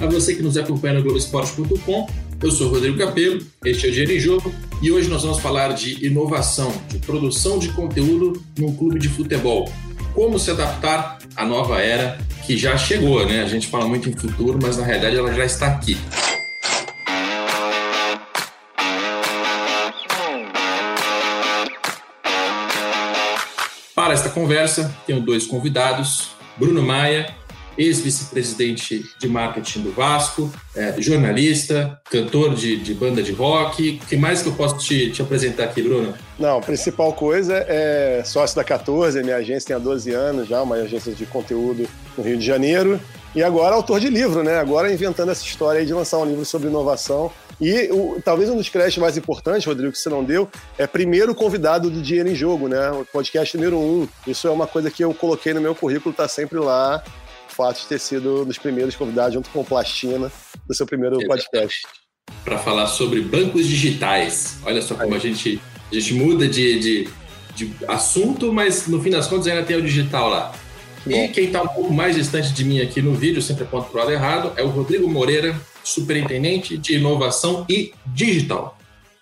A você que nos acompanha no Globoesporte.com. Eu sou Rodrigo Capello, este é o Dinheiro em Jogo e hoje nós vamos falar de inovação, de produção de conteúdo num clube de futebol. Como se adaptar à nova era que já chegou, né? A gente fala muito em futuro, mas na realidade ela já está aqui. Para esta conversa, tenho dois convidados: Bruno Maia, ex-vice-presidente de marketing do Vasco, é, jornalista, cantor de, de, banda de rock. O que mais que eu posso te, te, apresentar aqui, Bruno? Não, a principal coisa é sócio da 14, minha agência tem há 12 anos já, uma agência de conteúdo no Rio de Janeiro. E agora autor de livro, né? Agora inventando essa história de lançar um livro sobre inovação. E o, talvez um dos créditos mais importantes, Rodrigo, que você não deu, é primeiro convidado do Dinheiro em Jogo, né? O podcast número um. Isso é uma coisa que eu coloquei no meu currículo, tá sempre lá fato de ter sido um dos primeiros convidados, junto com o Plastina, do seu primeiro podcast. Para falar sobre bancos digitais. Olha só como a gente, a gente muda de, de, de, assunto, mas no fim das contas ainda tem o digital lá. E quem está um pouco mais distante de mim aqui no vídeo, sempre aponto para o lado errado, é o Rodrigo Moreira, superintendente de inovação e digital.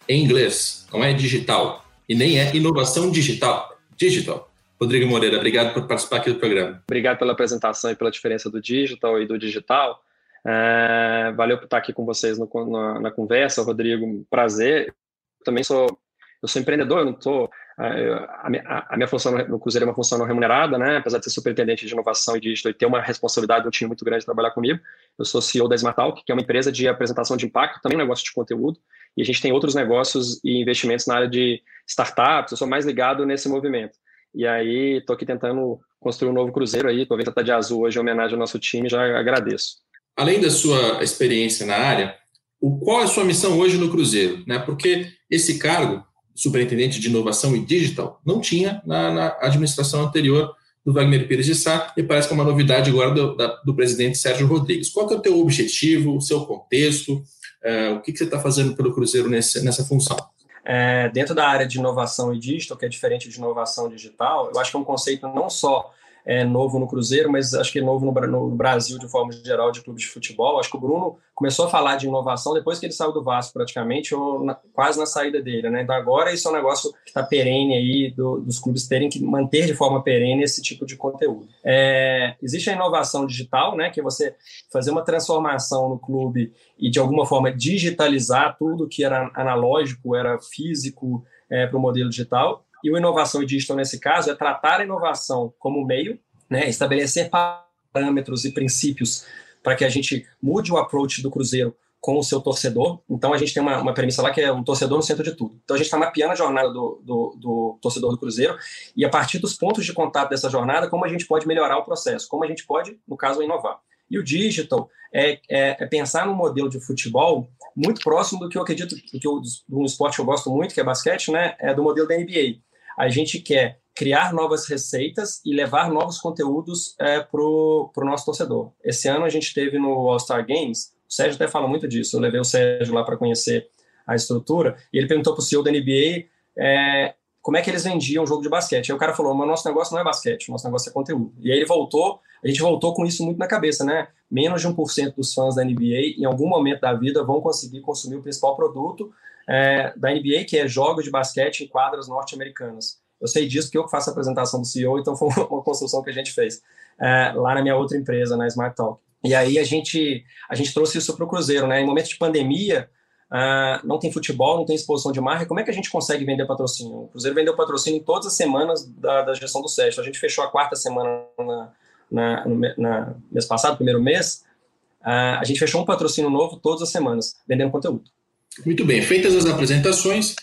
Em inglês, não é digital. E nem é inovação digital. Digital. Rodrigo Moreira, obrigado por participar aqui do programa. Obrigado pela apresentação e pela diferença do digital e do digital. É, valeu por estar aqui com vocês no, na, na, conversa, Rodrigo. Prazer. Eu também sou, eu sou empreendedor, eu não estou. É, a, a, a, minha função no Cruzeiro é uma função não remunerada, né? Apesar de ser superintendente de inovação e digital e ter uma responsabilidade, um time muito grande de trabalhar comigo. Eu sou CEO da Smartalk, que é uma empresa de apresentação de impacto, também um negócio de conteúdo. E a gente tem outros negócios e investimentos na área de startups. Eu sou mais ligado nesse movimento. E aí, estou aqui tentando construir um novo cruzeiro aí. Aproveita estar tá de azul hoje em homenagem ao nosso time, já agradeço. Além da sua experiência na área, o, qual é a sua missão hoje no Cruzeiro? Né? Porque esse cargo, superintendente de inovação e digital, não tinha na, na administração anterior do Wagner Pires de Sá, e parece que é uma novidade agora do, da, do presidente Sérgio Rodrigues. Qual é o teu objetivo, o seu contexto, uh, o que, que você está fazendo pelo Cruzeiro nesse, nessa função? É, dentro da área de inovação e digital, que é diferente de inovação digital, eu acho que é um conceito não só é novo no Cruzeiro, mas acho que é novo no, no, Brasil de forma geral de clubes de futebol. Acho que o Bruno começou a falar de inovação depois que ele saiu do Vasco praticamente, ou na, quase na saída dele, né? Então agora isso é um negócio que está perene aí, do, dos clubes terem que manter de forma perene esse tipo de conteúdo. É, existe a inovação digital, né? Que é você fazer uma transformação no clube e de alguma forma digitalizar tudo que era analógico, era físico, é, para o modelo digital. E o inovação digital, nesse caso, é tratar a inovação como meio, né, estabelecer parâmetros e princípios para que a gente mude o approach do Cruzeiro com o seu torcedor. Então, a gente tem uma, uma premissa lá que é um torcedor no centro de tudo. Então, a gente está mapeando a jornada do, do, do, torcedor do Cruzeiro e, a partir dos pontos de contato dessa jornada, como a gente pode melhorar o processo, como a gente pode, no caso, inovar. E o digital é, é, é pensar num modelo de futebol muito próximo do que eu acredito, do que eu, do esporte que eu gosto muito, que é basquete, né? É do modelo da NBA a gente quer criar novas receitas e levar novos conteúdos é, para o nosso torcedor. Esse ano a gente teve no All-Star Games, o Sérgio até fala muito disso, eu levei o Sérgio lá para conhecer a estrutura, e ele perguntou para o CEO da NBA é, como é que eles vendiam jogo de basquete. Aí o cara falou, mas nosso negócio não é basquete, nosso negócio é conteúdo. E aí ele voltou, a gente voltou com isso muito na cabeça, né? Menos de 1% dos fãs da NBA, em algum momento da vida, vão conseguir consumir o principal produto, é, da NBA, que é jogos de basquete em quadras norte-americanas. Eu sei disso porque eu faço a apresentação do CEO, então foi uma construção que a gente fez é, lá na minha outra empresa, na Smart Talk. E aí a gente, a gente trouxe isso para o Cruzeiro, né? Em momentos de pandemia, uh, não tem futebol, não tem exposição de marca, como é que a gente consegue vender patrocínio? O Cruzeiro vendeu patrocínio em todas as semanas da, da gestão do Sérgio. A gente fechou a quarta semana na, na, no na mês passado, primeiro mês, uh, a gente fechou um patrocínio novo todas as semanas, vendendo conteúdo. Muito bem, feitas as apresentações,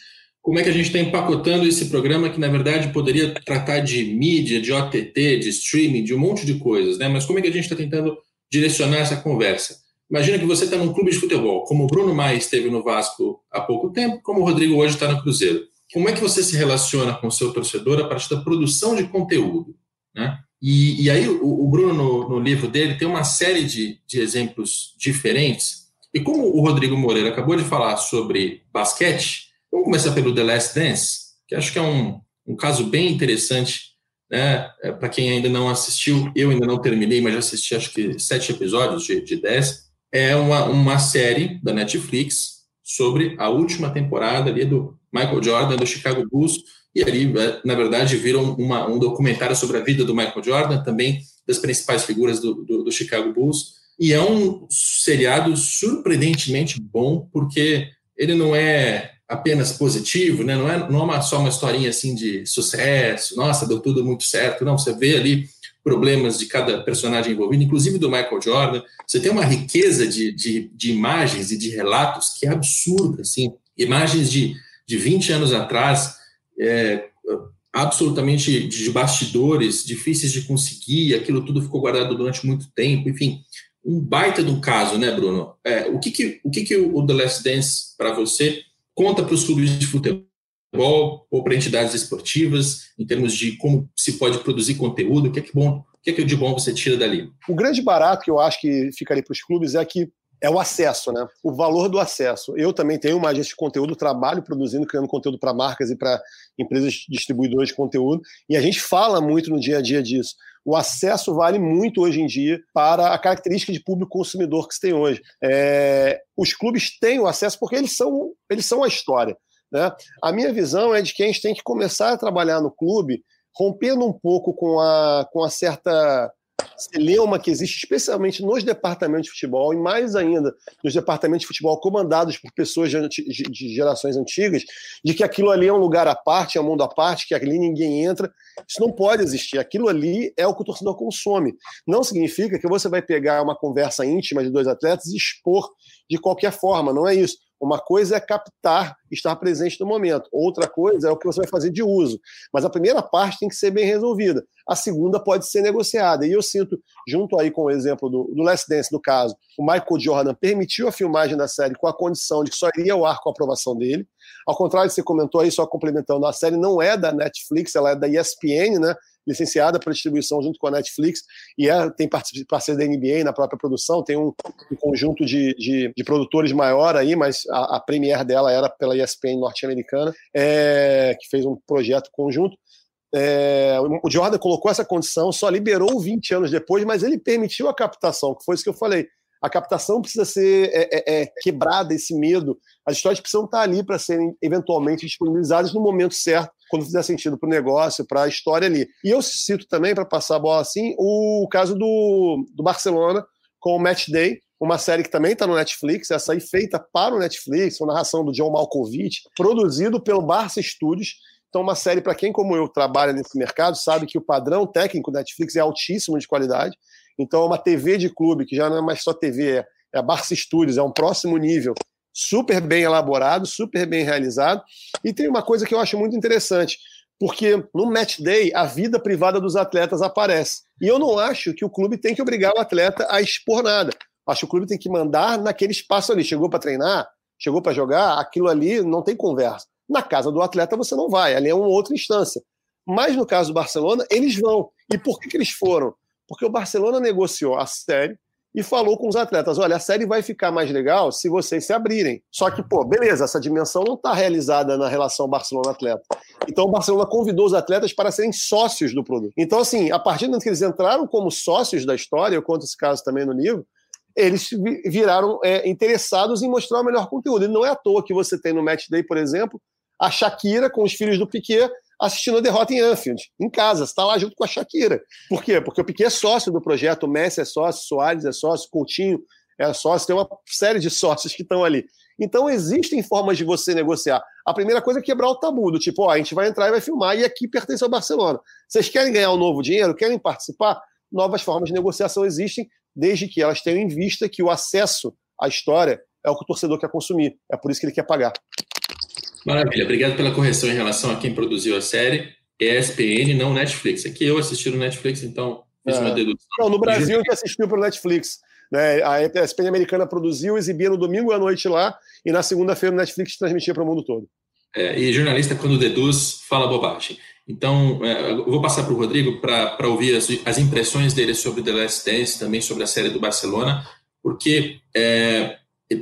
como é que a gente está empacotando esse programa que, na verdade, poderia tratar de mídia, de OTT, de streaming, de um monte de coisas, né? Mas como é que a gente está tentando direcionar essa conversa? Imagina que você está num clube de futebol, como o Bruno Maia esteve no Vasco há pouco tempo, como o Rodrigo hoje está no Cruzeiro. Como é que você se relaciona com o seu torcedor a partir da produção de conteúdo? Né? E, e aí o, o Bruno, no, no, livro dele, tem uma série de, de exemplos diferentes e como o Rodrigo Moreira acabou de falar sobre basquete, vamos começar pelo The Last Dance, que acho que é um, um caso bem interessante, né? É, Para quem ainda não assistiu, eu ainda não terminei, mas já assisti acho que sete episódios de, de dez. é uma, uma série da Netflix sobre a última temporada ali do Michael Jordan do Chicago Bulls e ali, é, na verdade, viram uma, um documentário sobre a vida do Michael Jordan, também das principais figuras do, do, do Chicago Bulls. E é um seriado surpreendentemente bom, porque ele não é apenas positivo, né? não, é, não é uma, só uma historinha assim de sucesso, nossa, deu tudo muito certo. Não, você vê ali problemas de cada personagem envolvido, inclusive do Michael Jordan. Você tem uma riqueza de, de, de imagens e de relatos que é absurda, assim. Imagens de, de 20 anos atrás, é, absolutamente de bastidores, difíceis de conseguir, aquilo tudo ficou guardado durante muito tempo, enfim, um baita um caso, né, Bruno? É, o que que o, que que o The Last Dance, para você, conta para os clubes de futebol ou para entidades esportivas, em termos de como se pode produzir conteúdo, o que é que bom, o que é que de bom você tira dali? O grande barato que eu acho que fica ali para os clubes é que é o acesso, né? O valor do acesso. Eu também tenho uma agência de conteúdo, trabalho produzindo, criando conteúdo para marcas e para empresas distribuidoras de conteúdo, e a gente fala muito no dia a dia disso. O acesso vale muito hoje em dia para a característica de público consumidor que se tem hoje. É, os clubes têm o acesso porque eles são, eles são a história. Né? A minha visão é de que a gente tem que começar a trabalhar no clube rompendo um pouco com a, com a certa celeuma que existe, especialmente nos departamentos de futebol, e mais ainda nos departamentos de futebol comandados por pessoas de, de, de, gerações antigas, de que aquilo ali é um lugar à parte, é um mundo à parte, que ali ninguém entra. Isso não pode existir. Aquilo ali é o que o torcedor consome. Não significa que você vai pegar uma conversa íntima de dois atletas e expor de qualquer forma, não é isso. Uma coisa é captar, estar presente no momento. Outra coisa é o que você vai fazer de uso. Mas a primeira parte tem que ser bem resolvida. A segunda pode ser negociada. E eu sinto, junto aí com o exemplo do, do Last Dance, no caso, o Michael Jordan permitiu a filmagem da série com a condição de que só iria ao ar com a aprovação dele. Ao contrário, você comentou aí, só complementando, a série não é da Netflix, ela é da ESPN, né? Licenciada para distribuição junto com a Netflix, e é, tem parceria da NBA na própria produção, tem um, um conjunto de, de, de, produtores maior aí, mas a, a premiere dela era pela ESPN norte-americana, é, que fez um projeto conjunto. É, o Jordan colocou essa condição, só liberou 20 anos depois, mas ele permitiu a captação, que foi isso que eu falei. A captação precisa ser é, é, é quebrada, esse medo. As histórias precisam estar ali para serem eventualmente disponibilizadas no momento certo quando fizer sentido para o negócio, para a história ali. E eu cito também, para passar a bola assim, o caso do, do Barcelona com o Match Day, uma série que também está no Netflix, essa aí feita para o Netflix, com narração do John Malkovich, produzido pelo Barça Studios. Então, uma série para quem, como eu, trabalha nesse mercado, sabe que o padrão técnico da Netflix é altíssimo de qualidade. Então, é uma TV de clube, que já não é mais só TV, é, é Barça Studios, é um próximo nível super bem elaborado, super bem realizado. E tem uma coisa que eu acho muito interessante, porque no match day a vida privada dos atletas aparece. E eu não acho que o clube tem que obrigar o atleta a expor nada. Acho que o clube tem que mandar naquele espaço ali. Chegou para treinar, chegou para jogar, aquilo ali não tem conversa. Na casa do atleta você não vai, ali é uma outra instância. Mas no caso do Barcelona, eles vão. E por que, que eles foram? Porque o Barcelona negociou a série, e falou com os atletas: olha, a série vai ficar mais legal se vocês se abrirem. Só que, pô, beleza, essa dimensão não está realizada na relação Barcelona-atleta. Então, o Barcelona convidou os atletas para serem sócios do produto. Então, assim, a partir do momento que eles entraram como sócios da história, eu conto esse caso também no livro, eles viraram é, interessados em mostrar o melhor conteúdo. E não é à toa que você tem no Match Day, por exemplo, a Shakira com os filhos do Piquet assistindo a derrota em Anfield, em casa, está lá junto com a Shakira. Por quê? Porque o Piquet é sócio do projeto, o Messi é sócio, Soares é sócio, Coutinho é sócio, tem uma série de sócios que estão ali. Então existem formas de você negociar. A primeira coisa é quebrar o tabu, do tipo, ó, a gente vai entrar e vai filmar e aqui pertence ao Barcelona. Vocês querem ganhar um novo dinheiro? Querem participar? Novas formas de negociação existem, desde que elas tenham em vista que o acesso à história é o que o torcedor quer consumir. É por isso que ele quer pagar. Maravilha, obrigado pela correção em relação a quem produziu a série. ESPN, não Netflix. Aqui eu assisti no Netflix, então fiz é. uma dedução. Não, no Brasil gente assistiu pelo Netflix. Né? A ESPN americana produziu, exibia no domingo à noite lá, e na segunda-feira o Netflix transmitia para o mundo todo. É, e jornalista, quando deduz, fala bobagem. Então, é, eu vou passar para o Rodrigo para ouvir as, as, impressões dele sobre The Last Dance, também sobre a série do Barcelona, porque é,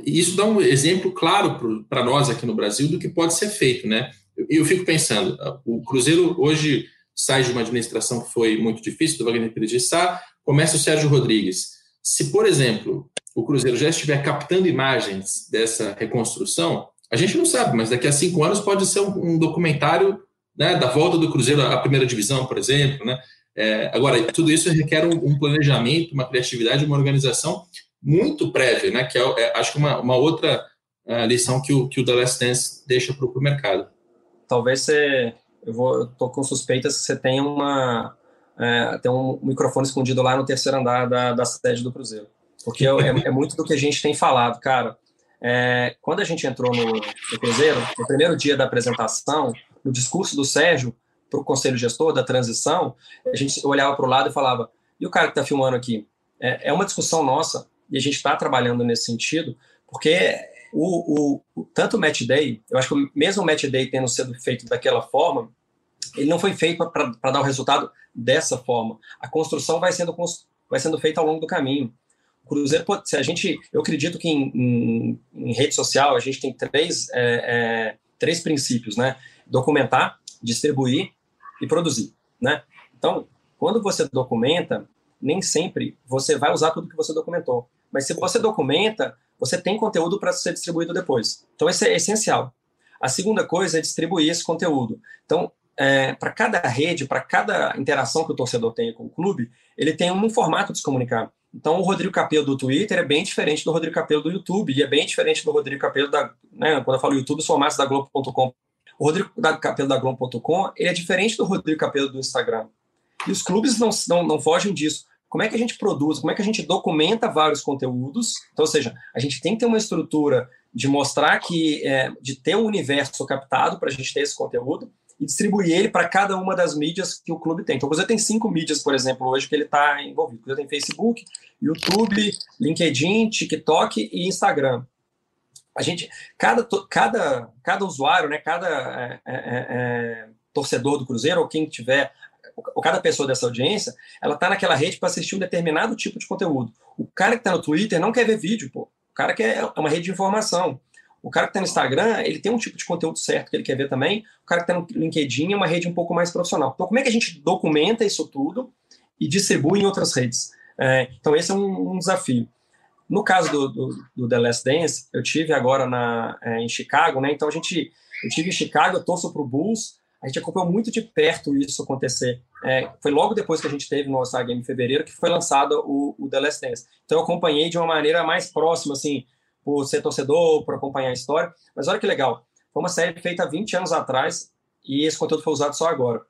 isso dá um exemplo claro para nós aqui no Brasil do que pode ser feito, né? Eu, eu, fico pensando, o Cruzeiro hoje sai de uma administração que foi muito difícil, do Wagner Pires de Sá, começa o Sérgio Rodrigues. Se, por exemplo, o Cruzeiro já estiver captando imagens dessa reconstrução, a gente não sabe, mas daqui a cinco anos pode ser um, um documentário né, da volta do Cruzeiro à primeira divisão, por exemplo. Né? É, agora, tudo isso requer um, um, planejamento, uma criatividade, uma organização muito prévia, né, que é, é acho que uma, uma outra uh, lição que o, que o The Last Dance deixa para o mercado. Talvez você. Eu, vou, eu tô com suspeitas que você tenha uma. É, tem um microfone escondido lá no terceiro andar da, da sede do Cruzeiro. Porque é, é muito do que a gente tem falado, cara. É, quando a gente entrou no, no, Cruzeiro, no primeiro dia da apresentação, no discurso do Sérgio para o conselho gestor da transição, a gente olhava para o lado e falava: e o cara que está filmando aqui? É, é, uma discussão nossa e a gente está trabalhando nesse sentido, porque o, o, tanto o Match Day, eu acho que mesmo o Match Day tendo sido feito daquela forma, ele não foi feito para dar o resultado dessa forma. A construção vai sendo, vai sendo feita ao longo do caminho. Cruzeiro, se a gente, eu acredito que em, em, em rede social a gente tem três, é, é, três princípios, né? Documentar, distribuir e produzir, né? Então, quando você documenta, nem sempre você vai usar tudo que você documentou. Mas se você documenta, você tem conteúdo para ser distribuído depois. Então, isso é essencial. A segunda coisa é distribuir esse conteúdo. Então, é, para cada rede, para cada interação que o torcedor tem com o clube, ele tem um formato de se comunicar. Então, o Rodrigo Capello do Twitter é bem diferente do Rodrigo Capello do YouTube, e é bem diferente do Rodrigo Capello da. Né, quando eu falo YouTube, sou mais da Globo.com. O Rodrigo Capello da Globo.com ele é diferente do Rodrigo Capello do Instagram. E os clubes não, não, não fogem disso. Como é que a gente produz, como é que a gente documenta vários conteúdos? Então, ou seja, a gente tem que ter uma estrutura de mostrar que, é, de ter um universo captado para a gente ter esse conteúdo, e distribuir ele para cada uma das mídias que o clube tem. Então, o Cruzeiro tem cinco mídias, por exemplo, hoje que ele está envolvido. O Cruzeiro tem Facebook, YouTube, LinkedIn, TikTok e Instagram. A gente, cada, cada, cada usuário, né, cada é, é, é, é torcedor do Cruzeiro ou quem tiver ou cada pessoa dessa audiência, ela está naquela rede para assistir um determinado tipo de conteúdo. O cara que está no Twitter não quer ver vídeo, pô. O cara quer é uma rede de informação. O cara que está no Instagram, ele tem um tipo de conteúdo certo que ele quer ver também. O cara que está no LinkedIn é uma rede um pouco mais profissional. Então, como é que a gente documenta isso tudo e distribui em outras redes? É, então, esse é um, um, desafio. No caso do, do, do, The Last Dance, eu tive agora na, é, em Chicago, né? Então, a gente, eu tive em Chicago, eu torço para o Bulls, a gente acompanhou muito de perto isso acontecer. É, foi logo depois que a gente teve no All-Star Game em fevereiro que foi lançado o, o The Last Dance. Então, eu acompanhei de uma maneira mais próxima, assim, por ser torcedor, por acompanhar a história. Mas olha que legal, foi uma série feita há 20 anos atrás e esse conteúdo foi usado só agora.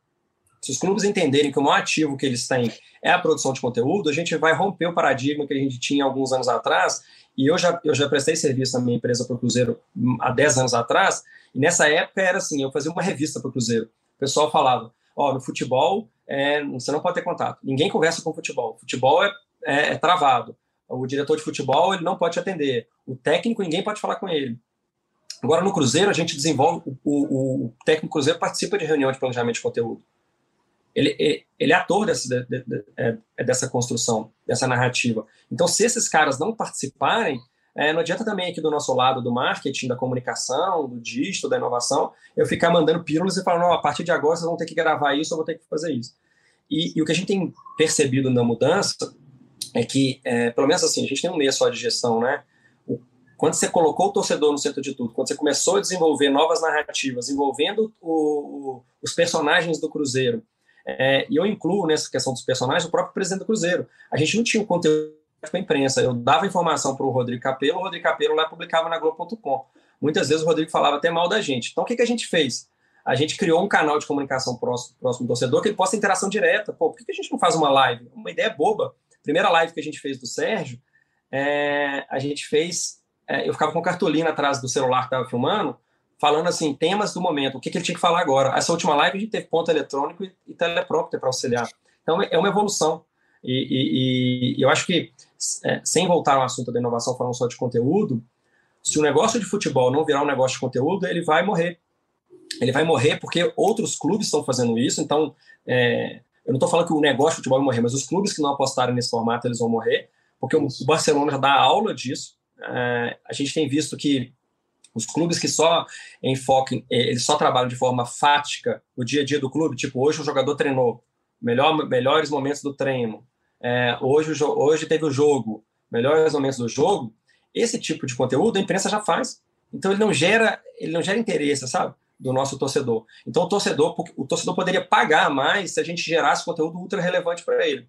Se os clubes entenderem que o maior ativo que eles têm é a produção de conteúdo, a gente vai romper o paradigma que a gente tinha alguns anos atrás. E eu já, eu já prestei serviço na minha empresa para o Cruzeiro há 10 anos atrás. E nessa época era assim: eu fazia uma revista para o Cruzeiro. O pessoal falava: Ó, oh, no futebol é, você não pode ter contato. Ninguém conversa com futebol. Futebol é, é, é travado o diretor de futebol ele não pode te atender, o técnico ninguém pode falar com ele. Agora no Cruzeiro a gente desenvolve, o, o, o técnico Cruzeiro participa de reunião de planejamento de conteúdo. Ele, ele, é ator dessa, de, de, de, é dessa construção, dessa narrativa. Então, se esses caras não participarem, é, não adianta também aqui do nosso lado do marketing, da comunicação, do dígito, da inovação, eu ficar mandando pílulas e falando, a partir de agora vocês vão ter que gravar isso, eu vou ter que fazer isso. E, e o que a gente tem percebido na mudança é que, é, pelo menos assim, a gente tem um mês só de gestão, né? quando você colocou o torcedor no centro de tudo, quando você começou a desenvolver novas narrativas, envolvendo o, o, os personagens do Cruzeiro, é, e eu incluo nessa questão dos personagens o próprio presidente do Cruzeiro. A gente não tinha o um conteúdo para a imprensa. Eu dava informação para o Rodrigo Capello, o Rodrigo Capello lá publicava na Globo.com. Muitas vezes o Rodrigo falava até mal da gente. Então o que, que a gente fez? A gente criou um canal de comunicação próximo, próximo do torcedor que ele possa interação direta. Pô, por que, que a gente não faz uma live? Uma ideia boba primeira live que a gente fez do Sérgio, é, a gente fez. É, eu ficava com cartolina atrás do celular que estava filmando, falando assim, temas do momento, o que, que, ele tinha que falar agora. Essa última live a gente teve ponto eletrônico e, e teleprompter para auxiliar. Então é uma evolução. E, e, e eu acho que, é, sem voltar ao assunto da inovação, falando só de conteúdo, se o negócio de futebol não virar um negócio de conteúdo, ele vai morrer. Ele vai morrer porque outros clubes estão fazendo isso. Então, é, eu não estou falando que o negócio de futebol vai morrer, mas os clubes que não apostarem nesse formato, eles vão morrer, porque o Barcelona já dá aula disso. É, a gente tem visto que os clubes que só enfocam, é, eles só trabalham de forma fática no dia a dia do clube, tipo, hoje o jogador treinou, melhor, melhores momentos do treino, é, hoje, hoje teve o jogo, melhores momentos do jogo, esse tipo de conteúdo a imprensa já faz. Então ele não gera, ele não gera interesse, sabe? Do nosso torcedor. Então o torcedor, o torcedor poderia pagar mais se a gente gerasse conteúdo ultra relevante para ele.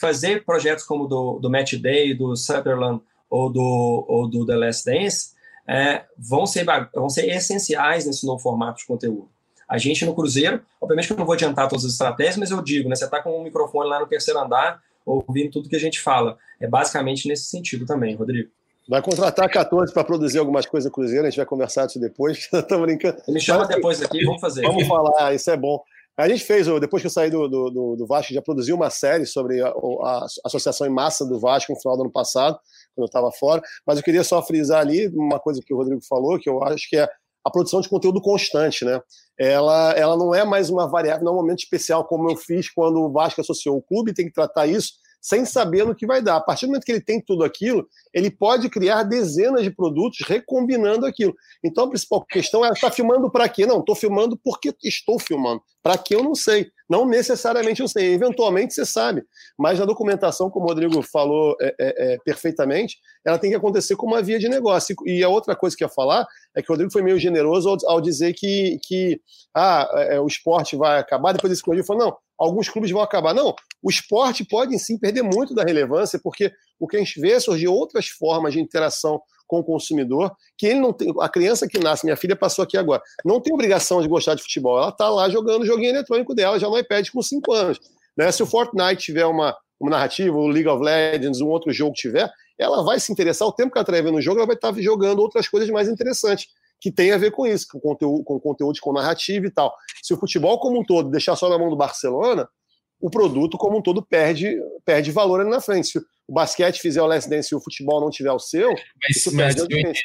Fazer projetos como do, do Match Day, do Sutherland ou do, ou do The Last Dance é, vão, ser, vão ser essenciais nesse novo formato de conteúdo. A gente no Cruzeiro, obviamente que eu não vou adiantar todas as estratégias, mas eu digo, né, você está com um microfone lá no terceiro andar, ouvindo tudo que a gente fala. É basicamente nesse sentido também, Rodrigo. Vai contratar 14 para produzir algumas coisas Cruzeiro, a gente vai conversar disso depois. Estou brincando. Me chama Mas, depois aqui, vamos fazer. Vamos falar, isso é bom. A gente fez, depois que eu saí do, do, do Vasco, já produziu uma série sobre a, a, associação em massa do Vasco no final do ano passado, quando eu estava fora. Mas eu queria só frisar ali uma coisa que o Rodrigo falou, que eu acho que é a produção de conteúdo constante, né? Ela, ela não é mais uma variável, não é um momento especial, como eu fiz quando o Vasco associou o clube, tem que tratar isso sem saber no que vai dar. A partir do momento que ele tem tudo aquilo, ele pode criar dezenas de produtos recombinando aquilo. Então a principal questão é: está filmando para quê? Não, estou filmando porque estou filmando. Para que eu não sei. Não necessariamente eu sei. Eventualmente você sabe. Mas a documentação, como o Rodrigo falou é, é, é, perfeitamente, ela tem que acontecer como uma via de negócio. E a outra coisa que eu ia falar é que o Rodrigo foi meio generoso ao, ao dizer que, que ah, é, é, o esporte vai acabar. Depois desse corrigiu falou: não, alguns clubes vão acabar. Não, o esporte pode sim perder muito da relevância, porque o que a gente vê é surgir outras formas de interação com o consumidor, que ele não tem. A criança que nasce, minha filha passou aqui agora, não tem obrigação de gostar de futebol. Ela está lá jogando o joguinho eletrônico dela, já no iPad com 5 anos. Né? Se o Fortnite tiver uma, uma narrativa, o League of Legends, um outro jogo tiver, ela vai se interessar. O tempo que ela estiver vendo o jogo, ela vai estar jogando outras coisas mais interessantes que tem a ver com isso, com conteúdo, com conteúdo com narrativa e tal. Se o futebol como um todo deixar só na mão do Barcelona, o produto como um todo perde, perde valor ali na frente. Se o basquete fizer o last dance e o futebol não tiver o seu, mas, isso mas perde eu, entendo,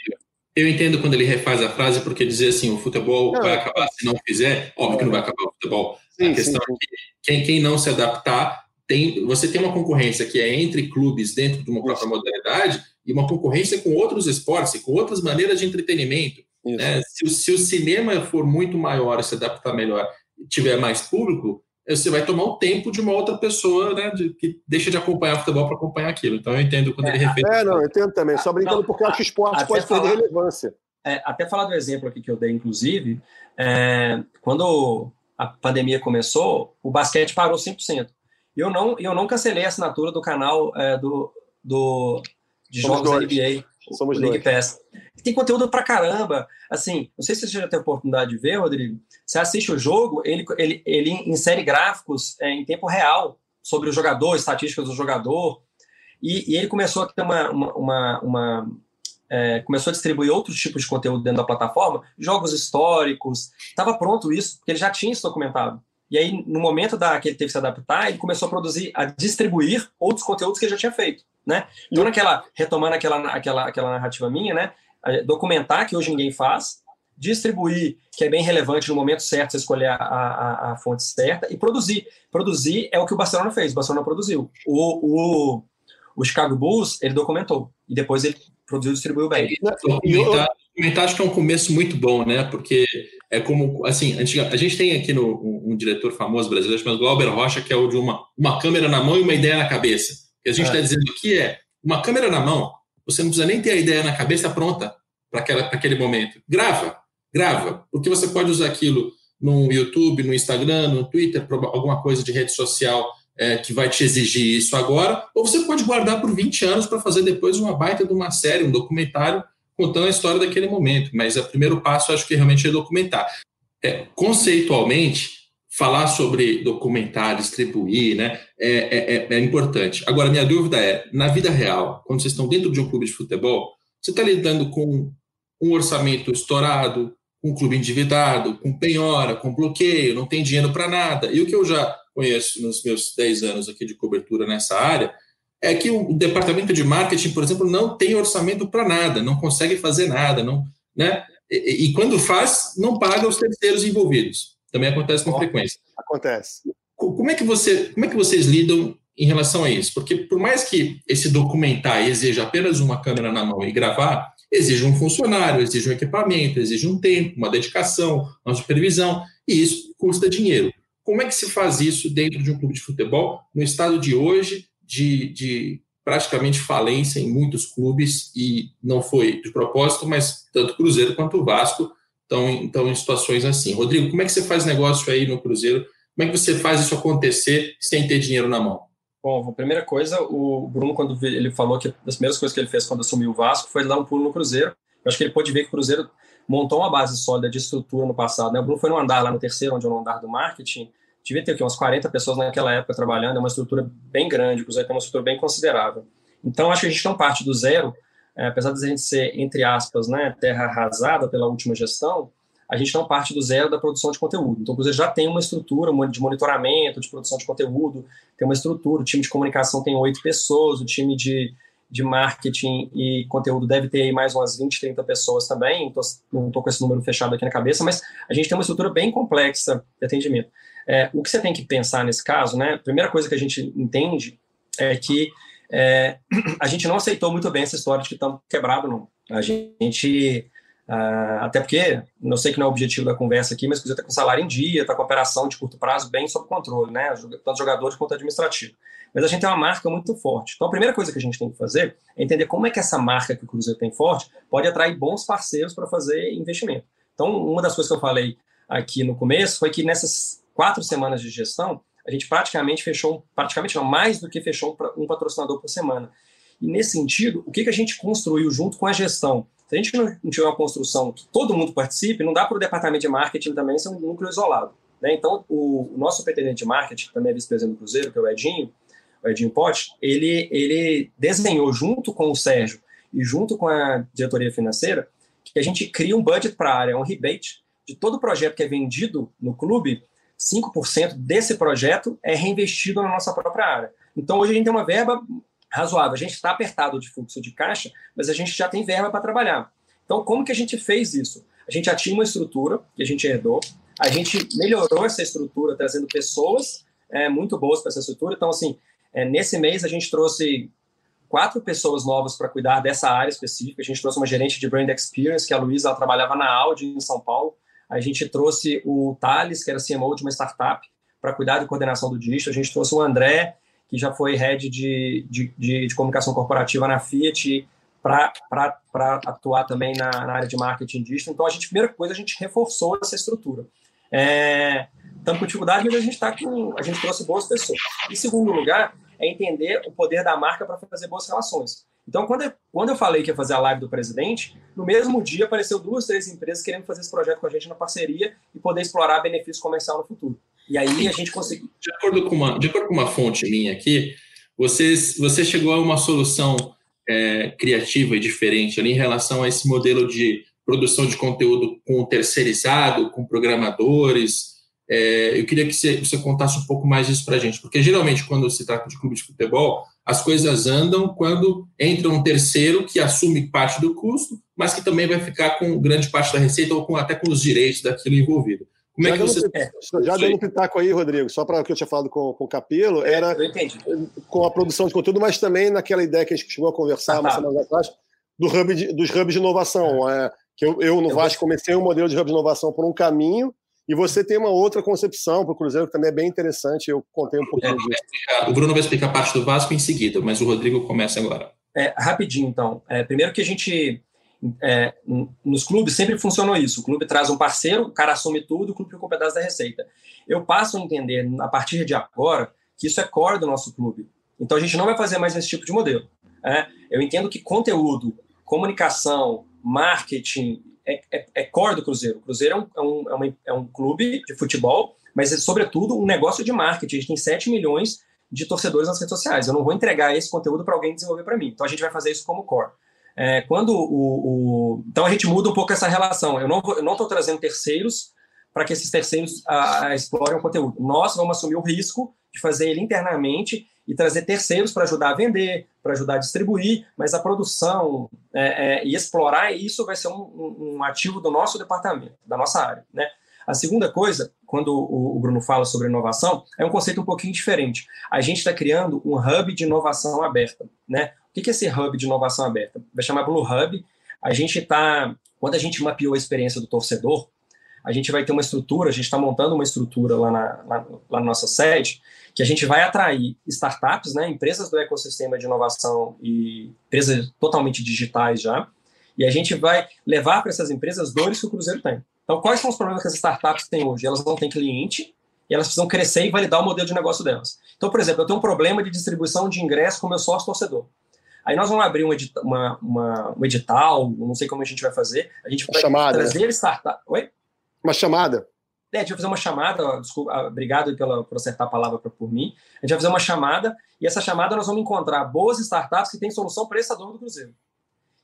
eu entendo quando ele refaz a frase, porque dizer assim, o futebol não, vai acabar se não fizer, óbvio que não vai acabar o futebol. Sim, a questão sim, é que quem, quem não se adaptar, tem, você tem uma concorrência que é entre clubes dentro de uma própria modalidade e uma concorrência com outros esportes, com outras maneiras de entretenimento. Né? Se, se, o cinema for muito maior, se adaptar melhor, tiver mais público, você vai tomar o tempo de uma outra pessoa, né, de, que deixa de acompanhar o futebol para acompanhar aquilo. Então eu entendo quando é, ele refere. É, não, eu entendo também. Só brincando não, porque eu acho que o esporte pode falar, perder relevância. É, até falar do exemplo aqui que eu dei, inclusive, é, quando a pandemia começou, o basquete parou 100%. E eu não, eu não cancelei a assinatura do canal é, do, do, de Somos jogos dois. NBA, Somos o League dois. Pass tem conteúdo pra caramba. Assim, não sei se você já teve oportunidade de ver, Rodrigo. Você assiste o jogo, ele, ele, ele insere gráficos é, em tempo real sobre o jogador, estatísticas do jogador. E, e ele começou a ter uma. uma, uma, uma é, começou a distribuir outros tipos de conteúdo dentro da plataforma, jogos históricos. Estava pronto isso, porque ele já tinha isso documentado. E aí, no momento da, que ele teve que se adaptar, ele começou a produzir, a distribuir outros conteúdos que ele já tinha feito, né? Então, naquela, retomando aquela, aquela, aquela narrativa minha, né? Documentar, que hoje ninguém faz, distribuir, que é bem relevante no momento certo, você escolher a, a, a, fonte certa, e produzir. Produzir é o que o Barcelona fez, o Barcelona produziu. O, o, o Chicago Bulls, ele documentou, e depois ele produziu e distribuiu bem. Documentar, documentar acho que é um começo muito bom, né? Porque é como, assim, antiga, a gente tem aqui no, um, um, diretor famoso brasileiro chamado Glauber Rocha, que é o de uma, uma câmera na mão e uma ideia na cabeça. O que a gente está é. dizendo aqui é uma câmera na mão, você não precisa nem ter a ideia na cabeça pronta para aquele momento. Grava, grava, porque você pode usar aquilo no YouTube, no Instagram, no Twitter, alguma coisa de rede social é, que vai te exigir isso agora, ou você pode guardar por 20 anos para fazer depois uma baita de uma série, um documentário contando a história daquele momento. Mas o primeiro passo, acho que realmente é documentar. É, conceitualmente, falar sobre documentar, distribuir, né, é, é, é, é, importante. Agora, minha dúvida é, na vida real, quando vocês estão dentro de um clube de futebol, você está lidando com um orçamento estourado, com um clube endividado, com penhora, com bloqueio, não tem dinheiro para nada. E o que eu já conheço nos meus 10 anos aqui de cobertura nessa área, é que o departamento de marketing, por exemplo, não tem orçamento para nada, não consegue fazer nada, não, né? E, e, quando faz, não paga os terceiros envolvidos. Também acontece com frequência. Acontece. Como é, que você, como é que vocês lidam em relação a isso? Porque por mais que esse documentar exija apenas uma câmera na mão e gravar, exige um funcionário, exige um equipamento, exige um tempo, uma dedicação, uma supervisão, e isso custa dinheiro. Como é que se faz isso dentro de um clube de futebol no estado de hoje de, de praticamente falência em muitos clubes e não foi de propósito, mas tanto Cruzeiro quanto o Vasco estão, estão em situações assim. Rodrigo, como é que você faz negócio aí no Cruzeiro? Como é que você faz isso acontecer sem ter dinheiro na mão? Bom, a primeira coisa, o Bruno, quando ele falou que das primeiras coisas que ele fez quando assumiu o Vasco foi dar um pulo no Cruzeiro. Eu acho que ele pôde ver que o Cruzeiro montou uma base sólida de estrutura no passado. Né? O Bruno foi no andar lá no terceiro, onde é o andar do marketing. Devia ter aqui umas 40 pessoas naquela época trabalhando, é uma estrutura bem grande, o Cruzeiro tem uma estrutura bem considerável. Então, acho que a gente não parte do zero, apesar de a gente ser, entre aspas, né, terra arrasada pela última gestão, a gente não parte do zero da produção de conteúdo. Então, o Cruzeiro já tem uma estrutura de monitoramento, de produção de conteúdo, tem uma estrutura, o time de comunicação tem oito pessoas, o time de, de marketing e conteúdo deve ter mais umas 20, 30 pessoas também, então, não estou com esse número fechado aqui na cabeça, mas a gente tem uma estrutura bem complexa de atendimento. É, o que você tem que pensar nesse caso, né? Primeira coisa que a gente entende é que é, a gente não aceitou muito bem essa história de que estamos quebrados, não. A gente Uh, até porque, não sei que não é o objetivo da conversa aqui, mas o Cruzeiro está com salário em dia, está com operação de curto prazo bem sob controle, né? Tanto jogadores quanto administrativo. Mas a gente tem uma marca muito forte. Então, a primeira coisa que a gente tem que fazer é entender como é que essa marca que o Cruzeiro tem forte pode atrair bons parceiros para fazer investimento. Então, uma das coisas que eu falei aqui no começo foi que nessas quatro semanas de gestão, a gente praticamente fechou, praticamente não, mais do que fechou um patrocinador por semana. E nesse sentido, o que, que a gente construiu junto com a gestão? Se a gente não tiver uma construção que todo mundo participe, não dá para o departamento de marketing também ser um núcleo isolado. Né? Então, o, o nosso superintendente de marketing, que também é vice-presidente do Cruzeiro, que é o Edinho, o Edinho Pote, ele, ele desenhou junto com o Sérgio e junto com a diretoria financeira que a gente cria um budget para a área, um rebate de todo projeto que é vendido no clube, 5% desse projeto é reinvestido na nossa própria área. Então, hoje a gente tem uma verba razoável. A gente está apertado de fluxo de caixa, mas a gente já tem verba para trabalhar. Então, como que a gente fez isso? A gente já tinha uma estrutura que a gente herdou, a gente melhorou essa estrutura trazendo pessoas é, muito boas para essa estrutura. Então, assim, é, nesse mês a gente trouxe quatro pessoas novas para cuidar dessa área específica. A gente trouxe uma gerente de brand experience, que é a Luísa, trabalhava na Audi em São Paulo. A gente trouxe o Thales, que era CMO de uma startup, para cuidar de coordenação do dígito. A gente trouxe o André, que já foi head de, de, de, de comunicação corporativa na Fiat, para atuar também na, na, área de marketing digital. Então, a gente, primeira coisa, a gente reforçou essa estrutura. É, estamos com dificuldade, mas a gente está com. A gente trouxe boas pessoas. Em segundo lugar, é entender o poder da marca para fazer boas relações. Então, quando eu, quando eu falei que ia fazer a live do presidente, no mesmo dia apareceu duas, três empresas querendo fazer esse projeto com a gente na parceria e poder explorar benefício comercial no futuro. E aí a gente conseguiu. De acordo com uma, de acordo com uma fonte minha aqui, você, você chegou a uma solução é, criativa e diferente ali em relação a esse modelo de produção de conteúdo com terceirizado, com programadores. É, eu queria que você, você contasse um pouco mais disso para a gente, porque geralmente quando se trata de clube de futebol, as coisas andam quando entra um terceiro que assume parte do custo, mas que também vai ficar com grande parte da receita ou com, até com os direitos daquilo envolvido. Como já é que você. É, já dando um pitaco aí, Rodrigo, só para o que eu tinha falado com, com o Capelo, é, era com a produção de conteúdo, mas também naquela ideia que a gente chegou a conversar ah, tá. umas atrás, do hub de, dos hubs de inovação. É, que eu, eu no eu Vasco comecei um modelo de hub de inovação por um caminho, e você tem uma outra concepção para o Cruzeiro que também é bem interessante. Eu contei um pouquinho é, disso. É, o Bruno vai explicar a parte do Vasco em seguida, mas o Rodrigo começa agora. É, rapidinho, então. É, primeiro que a gente é, nos clubes sempre funcionou isso. O clube traz um parceiro, o cara assume tudo, o clube fica um pedaço da receita. Eu passo a entender, a partir de agora, que isso é core do nosso clube. Então a gente não vai fazer mais esse tipo de modelo. É, eu entendo que conteúdo, comunicação, marketing é, é, é core do Cruzeiro. O Cruzeiro é um, é um, é, uma, é um clube de futebol, mas é, sobretudo, um negócio de marketing. A gente tem 7 milhões de torcedores nas redes sociais. Eu não vou entregar esse conteúdo para alguém desenvolver para mim. Então a gente vai fazer isso como core. É, quando o, o, então a gente muda um pouco essa relação. Eu não estou trazendo terceiros para que esses terceiros a, a explorem o conteúdo. Nós vamos assumir o risco de fazer ele internamente e trazer terceiros para ajudar a vender, para ajudar a distribuir, mas a produção é, é, e explorar isso vai ser um, um, ativo do nosso departamento, da nossa área. Né? A segunda coisa, quando o, o Bruno fala sobre inovação, é um conceito um pouquinho diferente. A gente está criando um hub de inovação aberta. Né? O que é esse hub de inovação aberta? Vai chamar Blue Hub. A gente está, quando a gente mapeou a experiência do torcedor, a gente vai ter uma estrutura, a gente está montando uma estrutura lá na, lá, lá na nossa sede, que a gente vai atrair startups, né, empresas do ecossistema de inovação e empresas totalmente digitais já, e a gente vai levar para essas empresas dores que o Cruzeiro tem. Então, quais são os problemas que as startups têm hoje? Elas não têm cliente e elas precisam crescer e validar o modelo de negócio delas. Então, por exemplo, eu tenho um problema de distribuição de ingresso com meu sócio torcedor. Aí nós vamos abrir um, edita uma, uma, um edital, não sei como a gente vai fazer. A gente vai chamada, trazer né? startup. Oi? Uma chamada. É, a gente vai fazer uma chamada, desculpa, obrigado pela, por acertar a palavra pra, por mim. A gente vai fazer uma chamada, e essa chamada nós vamos encontrar boas startups que têm solução para essa dor do Cruzeiro.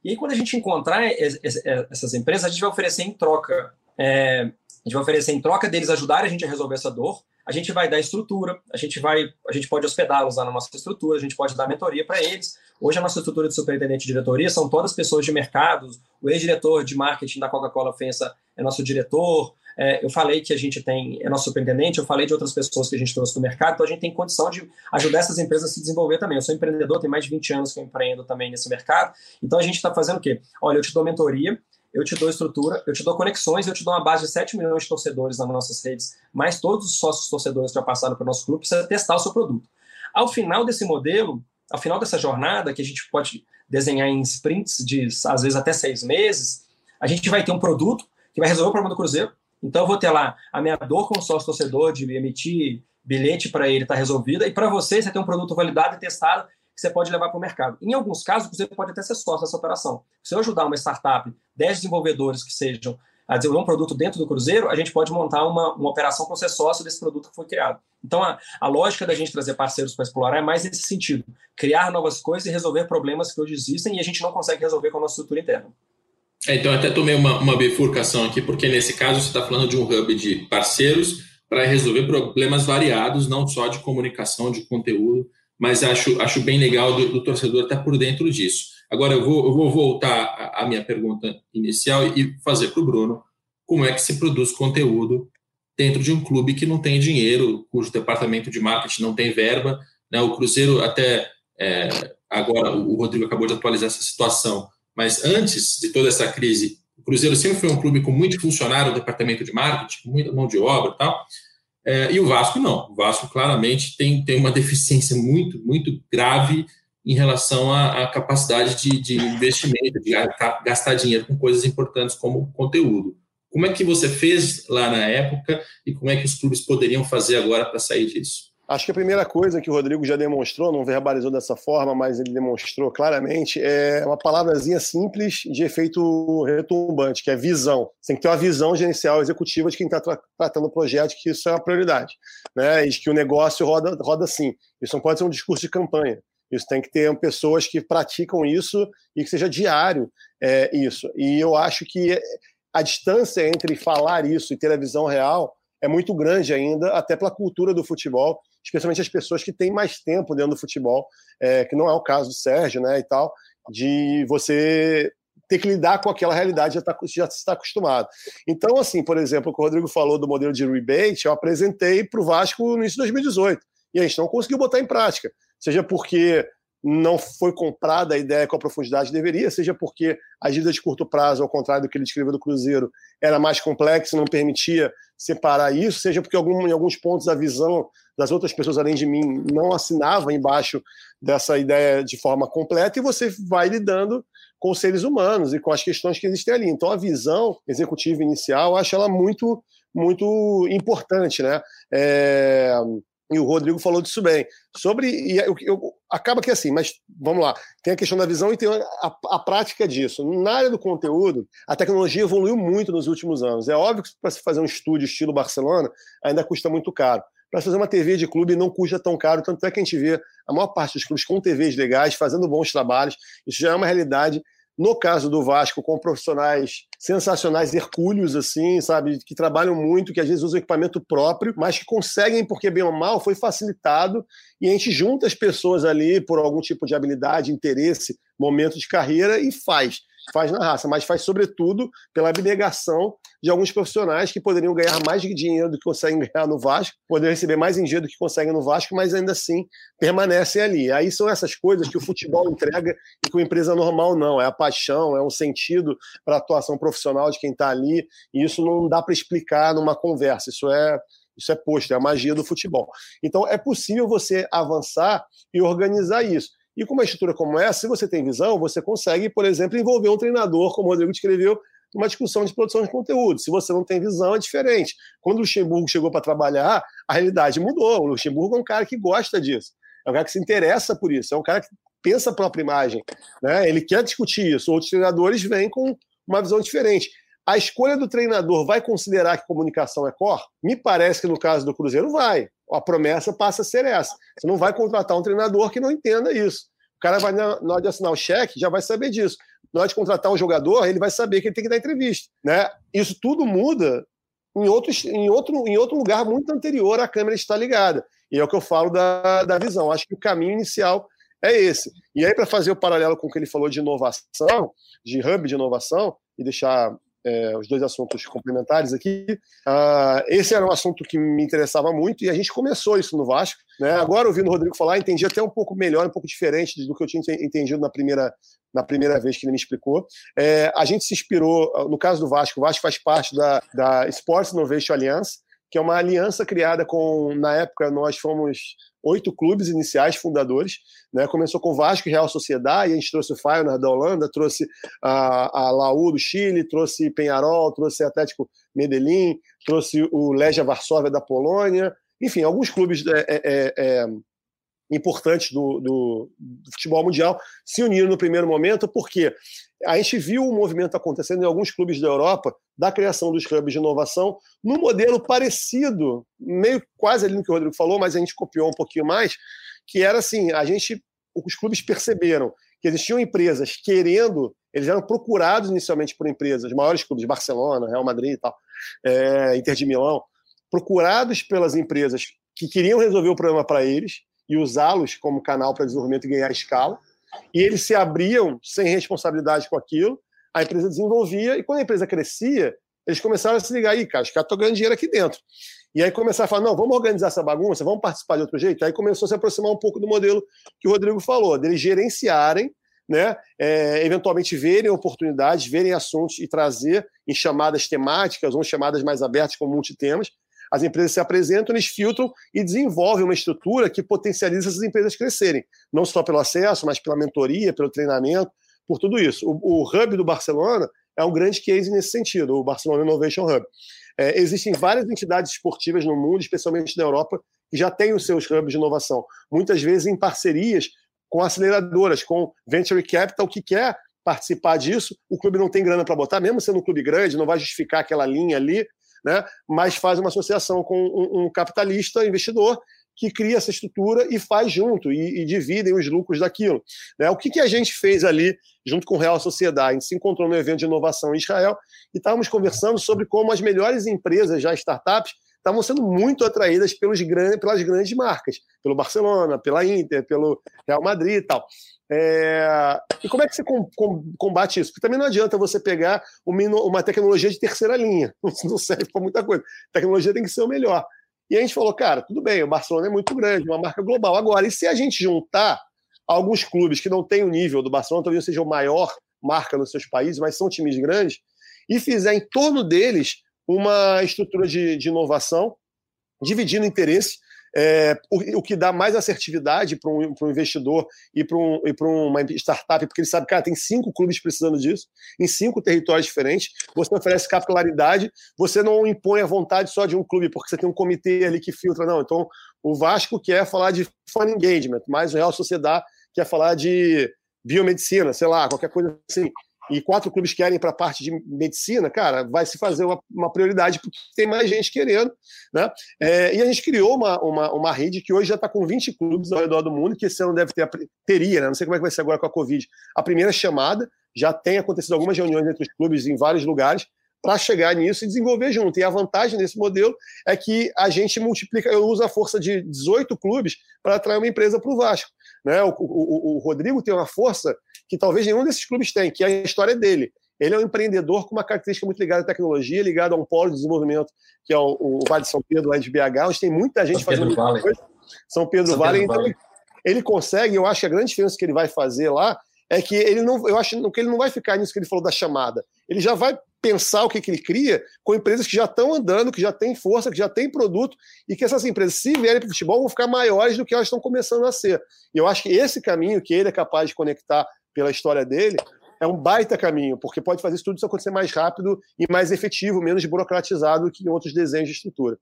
E aí, quando a gente encontrar essas empresas, a gente vai oferecer em troca. É, a gente vai oferecer em troca deles ajudarem a gente a resolver essa dor. A gente vai dar estrutura, a gente vai, a gente pode hospedá-los lá na nossa estrutura, a gente pode dar mentoria para eles. Hoje a nossa estrutura de superintendente de diretoria são todas pessoas de mercado. O ex-diretor de marketing da Coca-Cola Fensa é nosso diretor. É, eu falei que a gente tem, é nosso superintendente, eu falei de outras pessoas que a gente trouxe do mercado, então a gente tem condição de ajudar essas empresas a se desenvolver também. Eu sou empreendedor, tem mais de 20 anos que eu empreendo também nesse mercado, então a gente está fazendo o quê? Olha, eu te dou mentoria, eu te dou estrutura, eu te dou conexões, eu te dou uma base de 7 milhões de torcedores nas nossas redes, mais todos os sócios torcedores que já passaram para o nosso clube, precisa testar o seu produto. Ao final desse modelo, ao final dessa jornada, que a gente pode desenhar em sprints de, às vezes, até seis meses, a gente vai ter um produto que vai resolver o problema do Cruzeiro, então, eu vou ter lá a minha dor com o sócio torcedor de emitir bilhete para ele está resolvida, e para você, você tem um produto validado e testado que você pode levar para o mercado. Em alguns casos, você pode até ser sócio dessa operação. Se eu ajudar uma startup, 10 desenvolvedores que sejam a desenvolver um produto dentro do Cruzeiro, a gente pode montar uma, uma operação para ser sócio desse produto que foi criado. Então, a, a lógica da gente trazer parceiros para explorar é mais nesse sentido: criar novas coisas e resolver problemas que hoje existem e a gente não consegue resolver com a nossa estrutura interna. É, então, até tomei uma, uma bifurcação aqui, porque nesse caso você está falando de um hub de parceiros para resolver problemas variados, não só de comunicação, de conteúdo, mas acho, acho bem legal do, do torcedor estar por dentro disso. Agora, eu vou, eu vou voltar à minha pergunta inicial e fazer para o Bruno como é que se produz conteúdo dentro de um clube que não tem dinheiro, cujo departamento de marketing não tem verba. Né? O Cruzeiro, até é, agora, o Rodrigo acabou de atualizar essa situação, mas antes de toda essa crise, o Cruzeiro sempre foi um clube com muito funcionário, departamento de marketing, muita mão de obra e tal. É, e o Vasco não. O Vasco claramente tem, tem uma deficiência muito, muito grave em relação à, à capacidade de, de, investimento, de gastar dinheiro com coisas importantes como conteúdo. Como é que você fez lá na época e como é que os clubes poderiam fazer agora para sair disso? Acho que a primeira coisa que o Rodrigo já demonstrou, não verbalizou dessa forma, mas ele demonstrou claramente, é uma palavrazinha simples de efeito retumbante, que é visão. Você tem que ter uma visão gerencial executiva de quem está tra tratando o projeto, que isso é uma prioridade. Né? E de que o negócio roda, roda assim. Isso não pode ser um discurso de campanha. Isso tem que ter pessoas que praticam isso e que seja diário é, isso. E eu acho que a distância entre falar isso e ter a visão real é muito grande ainda, até pela cultura do futebol, especialmente as pessoas que têm mais tempo dentro do futebol, é, que não é o caso do Sérgio, né, e tal, de você ter que lidar com aquela realidade já, tá, já está acostumado. Então, assim, por exemplo, o que o Rodrigo falou do modelo de rebate, eu apresentei para o Vasco no início de 2018, e a gente não conseguiu botar em prática, seja porque não foi comprada a ideia com a profundidade deveria, seja porque a dívida de curto prazo, ao contrário do que ele descreveu do Cruzeiro, era mais complexa, não permitia separar isso, seja porque algum, em alguns pontos a visão das outras pessoas além de mim não assinava embaixo dessa ideia de forma completa, e você vai lidando com os seres humanos e com as questões que existem ali. Então a visão executiva inicial, eu acho ela muito, muito importante, né? É e o Rodrigo falou disso bem. Sobre. E eu, eu, acaba que assim, mas vamos lá. Tem a questão da visão e tem a, a, prática disso. Na área do conteúdo, a tecnologia evoluiu muito nos últimos anos. É óbvio que para se fazer um estúdio estilo Barcelona ainda custa muito caro. Para fazer uma TV de clube não custa tão caro, tanto é que a gente vê a maior parte dos clubes com TVs legais, fazendo bons trabalhos. Isso já é uma realidade no caso do Vasco, com profissionais sensacionais, hercúleos, assim, sabe, que trabalham muito, que às vezes usam equipamento próprio, mas que conseguem, porque bem ou mal, foi facilitado, e a gente junta as pessoas ali por algum tipo de habilidade, interesse, momento de carreira e faz. Faz na raça, mas faz sobretudo pela abnegação de alguns profissionais que poderiam ganhar mais dinheiro do que conseguem ganhar no Vasco, poderiam receber mais dinheiro do que conseguem no Vasco, mas ainda assim permanecem ali. Aí são essas coisas que o futebol entrega e que uma empresa normal não. É a paixão, é um sentido para a atuação profissional de quem está ali, e isso não dá para explicar numa conversa. Isso é isso é posto, é a magia do futebol. Então é possível você avançar e organizar isso. E com uma estrutura como essa, se você tem visão, você consegue, por exemplo, envolver um treinador, como o Rodrigo descreveu, numa discussão de produção de conteúdo. Se você não tem visão, é diferente. Quando o Luxemburgo chegou para trabalhar, a realidade mudou. O Luxemburgo é um cara que gosta disso. É um cara que se interessa por isso. É um cara que pensa a própria imagem. Né? Ele quer discutir isso. Outros treinadores vêm com uma visão diferente. A escolha do treinador vai considerar que comunicação é core? Me parece que no caso do Cruzeiro vai. A promessa passa a ser essa. Você não vai contratar um treinador que não entenda isso. O cara vai, na hora de assinar o cheque, já vai saber disso. Na hora de contratar um jogador, ele vai saber que ele tem que dar entrevista. Né? Isso tudo muda em, outros, em, outro, em outro lugar muito anterior à câmera estar ligada. E é o que eu falo da, da visão. Acho que o caminho inicial é esse. E aí, para fazer o paralelo com o que ele falou de inovação, de hub de inovação, e deixar é, os dois assuntos complementares aqui. Uh, esse era um assunto que me interessava muito e a gente começou isso no Vasco. Né? Agora, ouvindo o Rodrigo falar, entendi até um pouco melhor, um pouco diferente do que eu tinha entendido na primeira, na primeira vez que ele me explicou. É, a gente se inspirou, no caso do Vasco, o Vasco faz parte da, da Sports Innovation Alliance, que é uma aliança criada com, na época, nós fomos oito clubes iniciais fundadores. Né? Começou com Vasco e Real Sociedade, a gente trouxe o Feyenoord da Holanda, trouxe a, a Laú do Chile, trouxe Penharol, trouxe Atlético Medellín, trouxe o Legia Varsóvia da Polônia, enfim, alguns clubes é, é, é, é importantes do, do, do, futebol mundial se uniram no primeiro momento, porque a gente viu o movimento acontecendo em alguns clubes da Europa da criação dos hubs de inovação num modelo parecido, meio quase ali no que o Rodrigo falou, mas a gente copiou um pouquinho mais, que era assim, a gente, os clubes perceberam que existiam empresas querendo, eles eram procurados inicialmente por empresas, maiores clubes, Barcelona, Real Madrid e tal, é, Inter de Milão, procurados pelas empresas que queriam resolver o problema para eles e usá-los como canal para desenvolvimento e ganhar escala, e eles se abriam sem responsabilidade com aquilo, a empresa desenvolvia, e quando a empresa crescia, eles começaram a se ligar aí, cara, os caras estão ganhando dinheiro aqui dentro. E aí começaram a falar, não, vamos organizar essa bagunça, vamos participar de outro jeito. Aí começou a se aproximar um pouco do modelo que o Rodrigo falou, deles gerenciarem, né, é, eventualmente verem oportunidades, verem assuntos e trazer em chamadas temáticas ou chamadas mais abertas com multitemas, as empresas se apresentam, eles filtram e desenvolvem uma estrutura que potencializa essas empresas crescerem, não só pelo acesso, mas pela mentoria, pelo treinamento, por tudo isso. O, o hub do Barcelona é um grande case nesse sentido, o Barcelona Innovation Hub. É, existem várias entidades esportivas no mundo, especialmente na Europa, que já têm os seus hubs de inovação, muitas vezes em parcerias com aceleradoras, com venture capital que quer participar disso. O clube não tem grana para botar, mesmo sendo um clube grande, não vai justificar aquela linha ali, né? mas faz uma associação com um, um capitalista, investidor, que cria essa estrutura e faz junto, e, e dividem os lucros daquilo. Né? O que, que a gente fez ali, junto com o Real Sociedade? A gente se encontrou no evento de inovação em Israel e estávamos conversando sobre como as melhores empresas, já startups, estavam sendo muito atraídas pelos pelas grandes marcas, pelo Barcelona, pela Inter, pelo Real Madrid e tal. É... E como é que você combate isso? Porque também não adianta você pegar uma tecnologia de terceira linha, não serve para muita coisa. A tecnologia tem que ser o melhor. E a gente falou, cara, tudo bem, o Barcelona é muito grande, uma marca global. Agora, e se a gente juntar alguns clubes que não têm o nível do Barcelona, talvez seja o maior marca nos seus países, mas são times grandes, e fizer em torno deles uma estrutura de, de inovação, dividindo interesse, é, o, o, que dá mais assertividade para um, um, investidor e para um, uma startup, porque ele sabe, cara, tem cinco clubes precisando disso, em cinco territórios diferentes. Você oferece capilaridade, você não impõe a vontade só de um clube, porque você tem um comitê ali que filtra, não. Então, o Vasco quer falar de fun engagement, mas o Real Sociedade quer falar de biomedicina, sei lá, qualquer coisa assim e quatro clubes querem para a parte de medicina, cara, vai se fazer uma, uma prioridade porque tem mais gente querendo. Né? É, e a gente criou uma, uma, uma rede que hoje já está com 20 clubes ao redor do mundo, que esse ano deve ter, teria, né? não sei como é que vai ser agora com a Covid, a primeira chamada, já tem acontecido algumas reuniões entre os clubes em vários lugares, para chegar nisso e desenvolver junto. E a vantagem desse modelo é que a gente multiplica, eu uso a força de 18 clubes para atrair uma empresa para o Vasco. Né? O, o, o, Rodrigo tem uma força que talvez nenhum desses clubes tem, que é a história dele. Ele é um empreendedor com uma característica muito ligada à tecnologia, ligado a um polo de desenvolvimento, que é o, o Vale de São Pedro, lá de BH, onde tem muita gente São fazendo vale. coisa. São Pedro São Vale. Pedro então, vale. ele consegue, eu acho que a grande diferença que ele vai fazer lá é que ele não, eu acho que ele não vai ficar nisso que ele falou da chamada. Ele já vai pensar o que, que ele cria com empresas que já estão andando, que já têm força, que já têm produto, e que essas empresas, se vierem para o futebol, vão ficar maiores do que elas estão começando a ser. E eu acho que esse caminho que ele é capaz de conectar pela história dele é um baita caminho, porque pode fazer tudo isso acontecer mais rápido e mais efetivo, menos burocratizado que em outros desenhos de estrutura.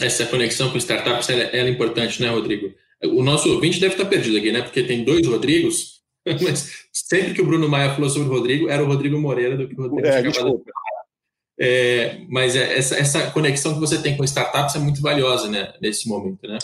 Essa conexão com startups ela é importante, né, Rodrigo? O nosso ouvinte deve estar perdido aqui, né? Porque tem dois Rodrigos, Mas sempre que o Bruno Maia falou sobre o Rodrigo, era o Rodrigo Moreira do que o Rodrigo é, tinha é, mas é, essa, essa conexão que você tem com startups é muito valiosa né, nesse momento, né?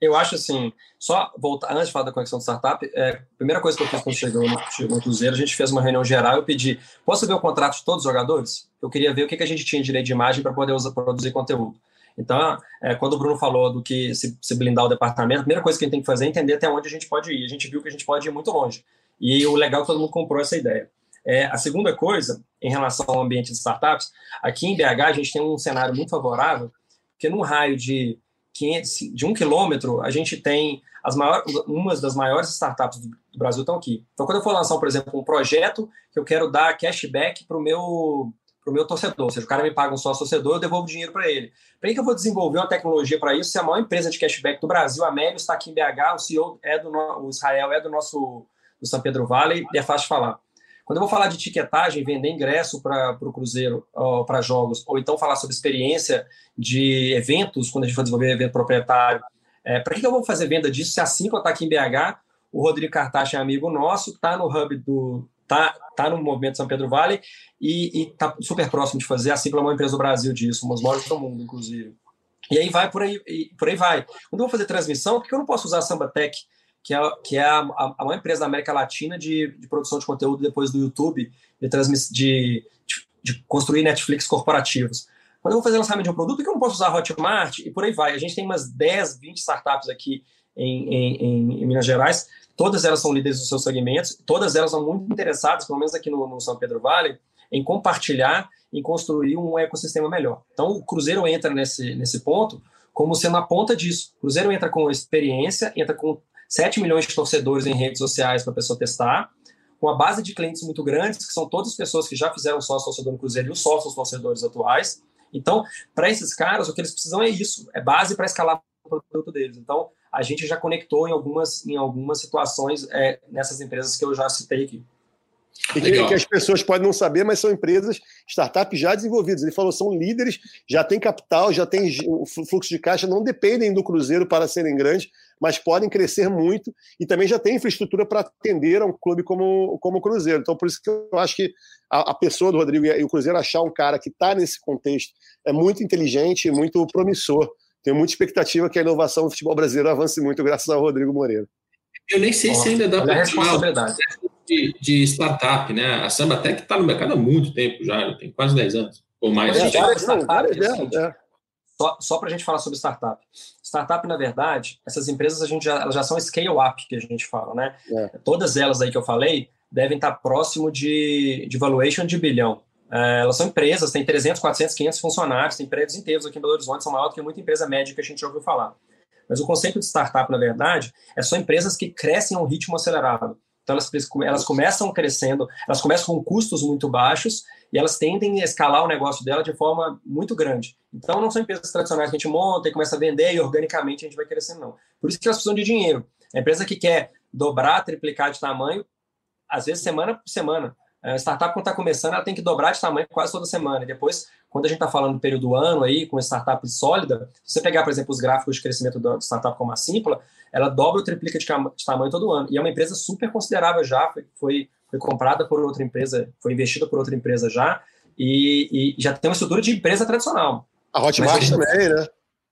Eu acho assim, só voltar, antes de falar da conexão de startup, é, a primeira coisa que eu fiz quando chegou no, chegou no Cruzeiro, a gente fez uma reunião geral e eu pedi, posso ver o contrato de todos os jogadores? Eu queria ver o que, que a gente tinha direito de imagem para poder usar, produzir conteúdo. Então, é, quando o Bruno falou do que se, se, blindar o departamento, a primeira coisa que a gente tem que fazer é entender até onde a gente pode ir. A gente viu que a gente pode ir muito longe. E o legal é que todo mundo comprou essa ideia. É, a segunda coisa, em relação ao ambiente de startups, aqui em BH a gente tem um cenário muito favorável, porque num raio de, 500, de um quilômetro, a gente tem as maiores, umas das maiores startups do Brasil estão aqui. Então, quando eu for lançar, por exemplo, um projeto que eu quero dar cashback para o meu para o meu torcedor. Ou seja, o cara me paga um sócio torcedor, eu devolvo dinheiro para ele. Para que eu vou desenvolver uma tecnologia para isso se a maior empresa de cashback do Brasil, a Melios, está aqui em BH, o CEO é do no... o Israel é do nosso do São Pedro Vale e é fácil de falar. Quando eu vou falar de etiquetagem, vender ingresso para o Cruzeiro, para jogos, ou então falar sobre experiência de eventos, quando a gente for desenvolver evento proprietário, é, para que, eu vou fazer venda disso se a Simpla está aqui em BH, o Rodrigo Cartacha é amigo nosso, está no hub do, tá, tá no movimento São Pedro Vale e, e tá super próximo de fazer, assim como é uma empresa do Brasil disso, uma das maiores do mundo, inclusive. E aí vai por aí, por aí vai. Quando eu vou fazer transmissão, por que eu não posso usar a Sambatec, que é, que é a, a, a maior empresa da América Latina de, de produção de conteúdo depois do YouTube, de, transmiss, de, de, de construir Netflix corporativos? Quando eu vou fazer lançamento de um produto, por que eu não posso usar a Hotmart? E por aí vai. A gente tem umas 10, 20 startups aqui em, em, em Minas Gerais Todas elas são líderes dos seus segmentos, todas elas são muito interessadas, pelo menos aqui no, no São Pedro Vale, em compartilhar, em construir um ecossistema melhor. Então, o Cruzeiro entra nesse, nesse ponto como sendo a ponta disso. O Cruzeiro entra com experiência, entra com 7 milhões de torcedores em redes sociais para a pessoa testar, com a base de clientes muito grandes, que são todas as pessoas que já fizeram sócio torcedor no Cruzeiro e os sócios torcedores atuais. Então, para esses caras, o que eles precisam é isso, é base para escalar o produto deles. Então, a gente já conectou em algumas, em algumas situações é, nessas empresas que eu já citei aqui. E que, que, as pessoas podem não saber, mas são empresas, startups já desenvolvidas. Ele falou, são líderes, já tem capital, já tem fluxo de caixa, não dependem do Cruzeiro para serem grandes, mas podem crescer muito e também já tem infraestrutura para atender a um clube como, como o Cruzeiro. Então, por isso que eu acho que a, a pessoa do Rodrigo e o Cruzeiro achar um cara que está nesse contexto é muito inteligente e muito promissor tenho muita expectativa que a inovação do futebol brasileiro avance muito, graças ao Rodrigo Moreira. Eu nem sei se ainda dá para chamar de, de startup, né? A Samba Tech está no mercado há muito tempo já, tem quase 10 anos ou mais. É, startup, é, é. Só, só para a gente falar sobre startup. Startup, na verdade, essas empresas a gente já, elas já são scale-up, que a gente fala, né? É. Todas elas aí que eu falei devem estar próximo de, de valuation de bilhão. É, elas são empresas, tem 300, 400, 500 funcionários, tem prédios inteiros aqui em Belo Horizonte, são maiores do que muita empresa média que a gente já ouviu falar. Mas o conceito de startup, na verdade, é só empresas que crescem a um ritmo acelerado. Então, elas, elas começam crescendo, elas começam com custos muito baixos e elas tendem a escalar o negócio dela de forma muito grande. Então, não são empresas tradicionais que a gente monta e começa a vender e organicamente a gente vai crescendo, não. Por isso que elas precisam de dinheiro. A empresa que quer dobrar, triplicar de tamanho, às vezes semana por semana. A startup, quando está começando, ela tem que dobrar de tamanho quase toda semana. E depois, quando a gente está falando do período do ano aí, com startup sólida, se você pegar, por exemplo, os gráficos de crescimento da startup como a Simpla, ela dobra ou triplica de, de, tamanho todo ano. E é uma empresa super considerável já, foi, foi, foi comprada por outra empresa, foi investida por outra empresa já, e, e já tem uma estrutura de empresa tradicional. A Hotmart também, né?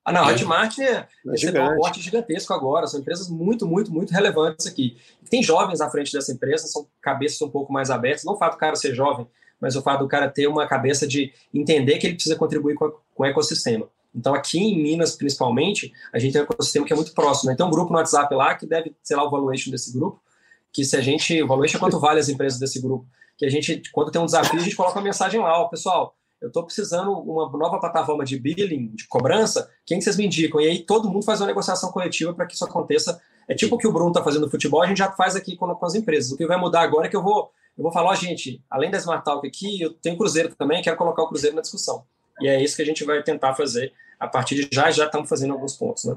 Ah, não, a Hotmart é, recebeu um aporte gigantesco agora, são empresas muito, muito, muito relevantes aqui. Tem jovens à frente dessa empresa, são cabeças um pouco mais abertas, não o fato do cara ser jovem mas o fato do cara ter uma cabeça de entender que ele precisa contribuir com, com o ecossistema. Então, aqui em Minas, principalmente, a gente tem um ecossistema que é muito próximo. Né? Tem um grupo no WhatsApp lá que deve, sei lá, o valuation desse grupo, que se a gente, o valuation é quanto vale as empresas desse grupo, que a gente, quando tem um desafio, a gente coloca uma mensagem lá, ó, pessoal, eu estou precisando uma nova plataforma de billing, de cobrança, quem que vocês me indicam? E aí todo mundo faz uma negociação coletiva para que isso aconteça. É tipo o que o Bruno está fazendo no futebol, a gente já faz aqui com, com, as empresas. O que vai mudar agora é que eu vou, eu vou falar, ó, gente, além da Smart Talk aqui, eu tenho Cruzeiro também, quero colocar o Cruzeiro na discussão. E é isso que a gente vai tentar fazer a partir de já, já estamos fazendo alguns pontos, né?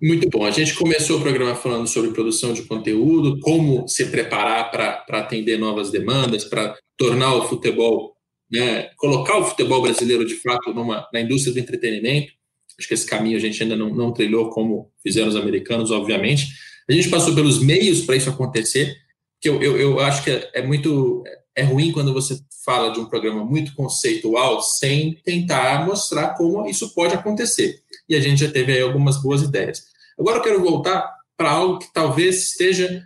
Muito bom. A gente começou o programa falando sobre produção de conteúdo, como se preparar para atender novas demandas, para tornar o futebol né, colocar o futebol brasileiro de fato numa, na indústria do entretenimento. Acho que esse caminho a gente ainda não, não trilhou como fizeram os americanos, obviamente. A gente passou pelos meios para isso acontecer, que eu, eu, eu acho que é, é, muito é ruim quando você fala de um programa muito conceitual sem tentar mostrar como isso pode acontecer. E a gente já teve aí algumas boas ideias. Agora eu quero voltar para algo que talvez esteja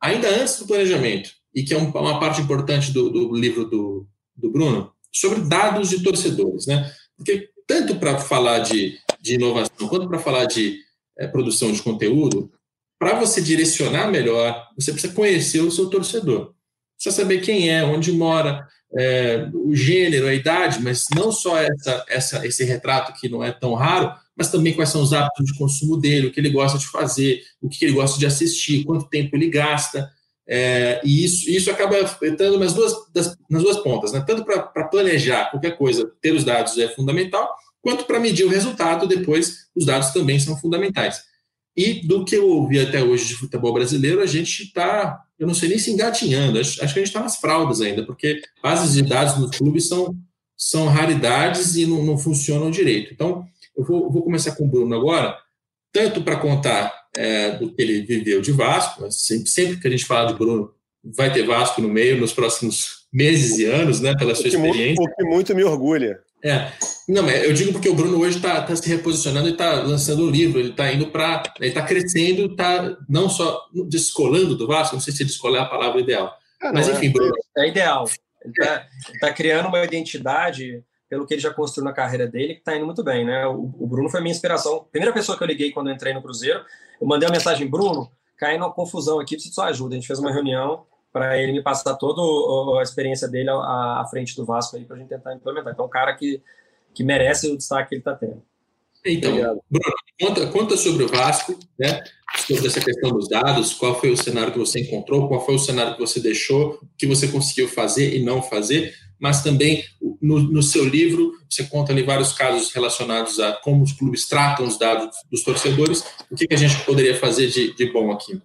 ainda antes do planejamento e que é uma parte importante do, do livro do, do Bruno sobre dados de torcedores, né? Porque tanto para falar de, de, inovação quanto para falar de é, produção de conteúdo, para você direcionar melhor, você precisa conhecer o seu torcedor. Precisa saber quem é, onde mora, é, o gênero, a idade, mas não só essa, essa, esse retrato que não é tão raro, mas também quais são os hábitos de consumo dele, o que ele gosta de fazer, o que ele gosta de assistir, quanto tempo ele gasta. É, e isso, isso acaba afetando nas duas, das, nas duas pontas, né? tanto para planejar qualquer coisa, ter os dados é fundamental, quanto para medir o resultado, depois os dados também são fundamentais. E do que eu ouvi até hoje de futebol brasileiro, a gente está, eu não sei nem se engatinhando, acho, acho que a gente está nas fraldas ainda, porque bases de dados nos clubes são, são raridades e não, não funcionam direito. Então, eu vou, vou começar com o Bruno agora, tanto para contar é, do que ele viveu de Vasco, sempre, sempre, que a gente fala de Bruno, vai ter Vasco no meio nos próximos meses e anos, né, pela sua experiência. O que muito me orgulha. É, não, eu digo porque o Bruno hoje está tá se reposicionando e está lançando o um livro, ele está indo para, ele está crescendo, está não só descolando do Vasco, não sei se descolar é a palavra ideal, ah, mas enfim, é, Bruno. É ideal. Ele está tá criando uma identidade pelo que ele já construiu na carreira dele, que está indo muito bem, né? O, o, Bruno foi minha inspiração. Primeira pessoa que eu liguei quando eu entrei no Cruzeiro, eu mandei uma mensagem, Bruno, caindo uma confusão aqui, preciso de sua ajuda. A gente fez uma reunião para ele me passar toda a experiência dele à, à frente do Vasco aí para a gente tentar implementar. Então, um cara que, que merece o destaque que ele está tendo. Então, Bruno, conta, conta sobre o Vasco, né? sobre essa questão dos dados, qual foi o cenário que você encontrou, qual foi o cenário que você deixou, o que você conseguiu fazer e não fazer, mas também no, no, seu livro você conta ali vários casos relacionados a como os clubes tratam os dados dos torcedores. O que, que a gente poderia fazer de, de bom aqui?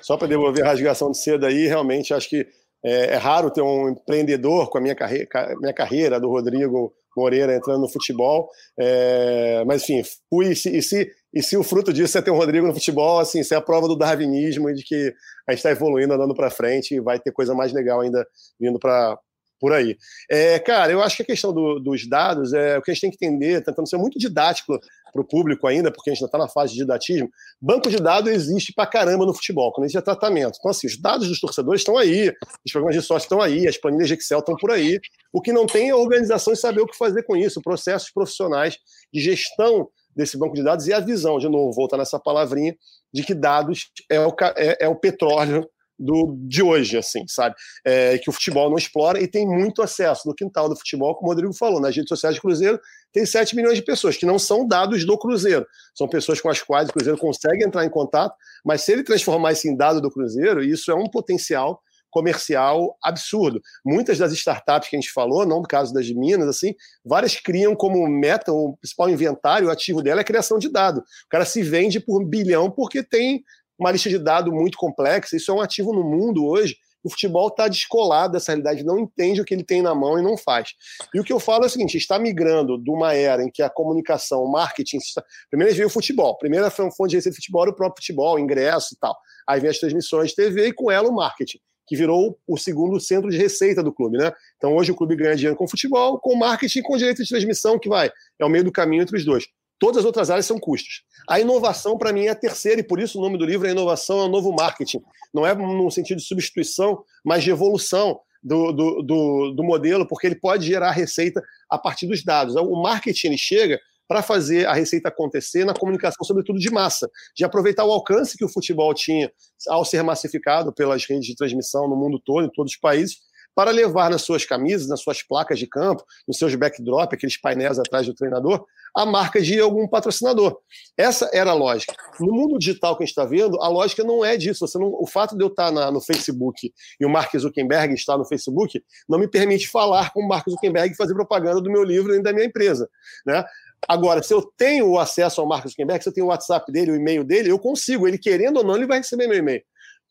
Só para devolver a rasgação de seda aí, realmente acho que é, é, raro ter um empreendedor com a minha carreira, minha carreira do Rodrigo Moreira entrando no futebol. É, mas enfim, fui e se, e se, e se o fruto disso é ter um Rodrigo no futebol, assim, isso é a prova do darwinismo e de que a gente está evoluindo, andando para frente e vai ter coisa mais legal ainda vindo para por aí. É, cara, eu acho que a questão do, dos dados é o que a gente tem que entender, tentando ser muito didático para o público ainda, porque a gente ainda está na fase de didatismo. Banco de dados existe para caramba no futebol, quando a gente é tratamento. Então, assim, os dados dos torcedores estão aí, os programas de sócio estão aí, as planilhas de Excel estão por aí. O que não tem é organização e saber o que fazer com isso, processos profissionais de gestão desse banco de dados e a visão, de novo, voltar nessa palavrinha, de que dados é o, é, é o petróleo do, de hoje, assim, sabe? É, que o futebol não explora e tem muito acesso no quintal do futebol, como o Rodrigo falou, nas redes sociais do Cruzeiro, tem 7 milhões de pessoas, que não são dados do Cruzeiro, são pessoas com as quais o Cruzeiro consegue entrar em contato, mas se ele transformar isso em dado do Cruzeiro, isso é um potencial comercial absurdo. Muitas das startups que a gente falou, não no caso das Minas, assim, várias criam como meta, o principal inventário, o ativo dela é a criação de dado. O cara se vende por bilhão porque tem uma lista de dados muito complexa. Isso é um ativo no mundo hoje. O futebol está descolado dessa realidade, não entende o que ele tem na mão e não faz. E o que eu falo é o seguinte: está migrando de uma era em que a comunicação, o marketing. Está... Primeiro veio o futebol. Um fonte de receita de futebol, o próprio futebol, ingresso e tal. Aí vem as transmissões de TV e com ela o marketing, que virou o segundo centro de receita do clube, né? Então hoje o clube ganha dinheiro com futebol, com marketing, com direito de transmissão, que vai. É o meio do caminho entre os dois. Todas as outras áreas são custos. A inovação, para mim, é a terceira, e por isso o nome do livro é Inovação é o Novo Marketing. Não é no sentido de substituição, mas de evolução. do, do, do, do modelo, porque ele pode gerar receita a partir dos dados. O marketing chega para fazer a receita acontecer na comunicação, sobretudo de massa, de aproveitar o alcance que o futebol tinha ao ser massificado pelas redes de transmissão no mundo todo, em todos os países, para levar nas suas camisas, nas suas placas de campo, nos seus backdrop, aqueles painéis atrás do treinador, a marca de algum patrocinador. Essa era a lógica. No mundo digital que a gente está vendo, a lógica não é disso. Não, o fato de eu estar na, no Facebook e o Mark Zuckerberg estar no Facebook não me permite falar com o Mark Zuckerberg e fazer propaganda do meu livro e da minha empresa. Né? Agora, se eu tenho acesso ao Mark Zuckerberg, se eu tenho o WhatsApp dele, o e-mail dele, eu consigo. Ele querendo ou não, ele vai receber meu e-mail.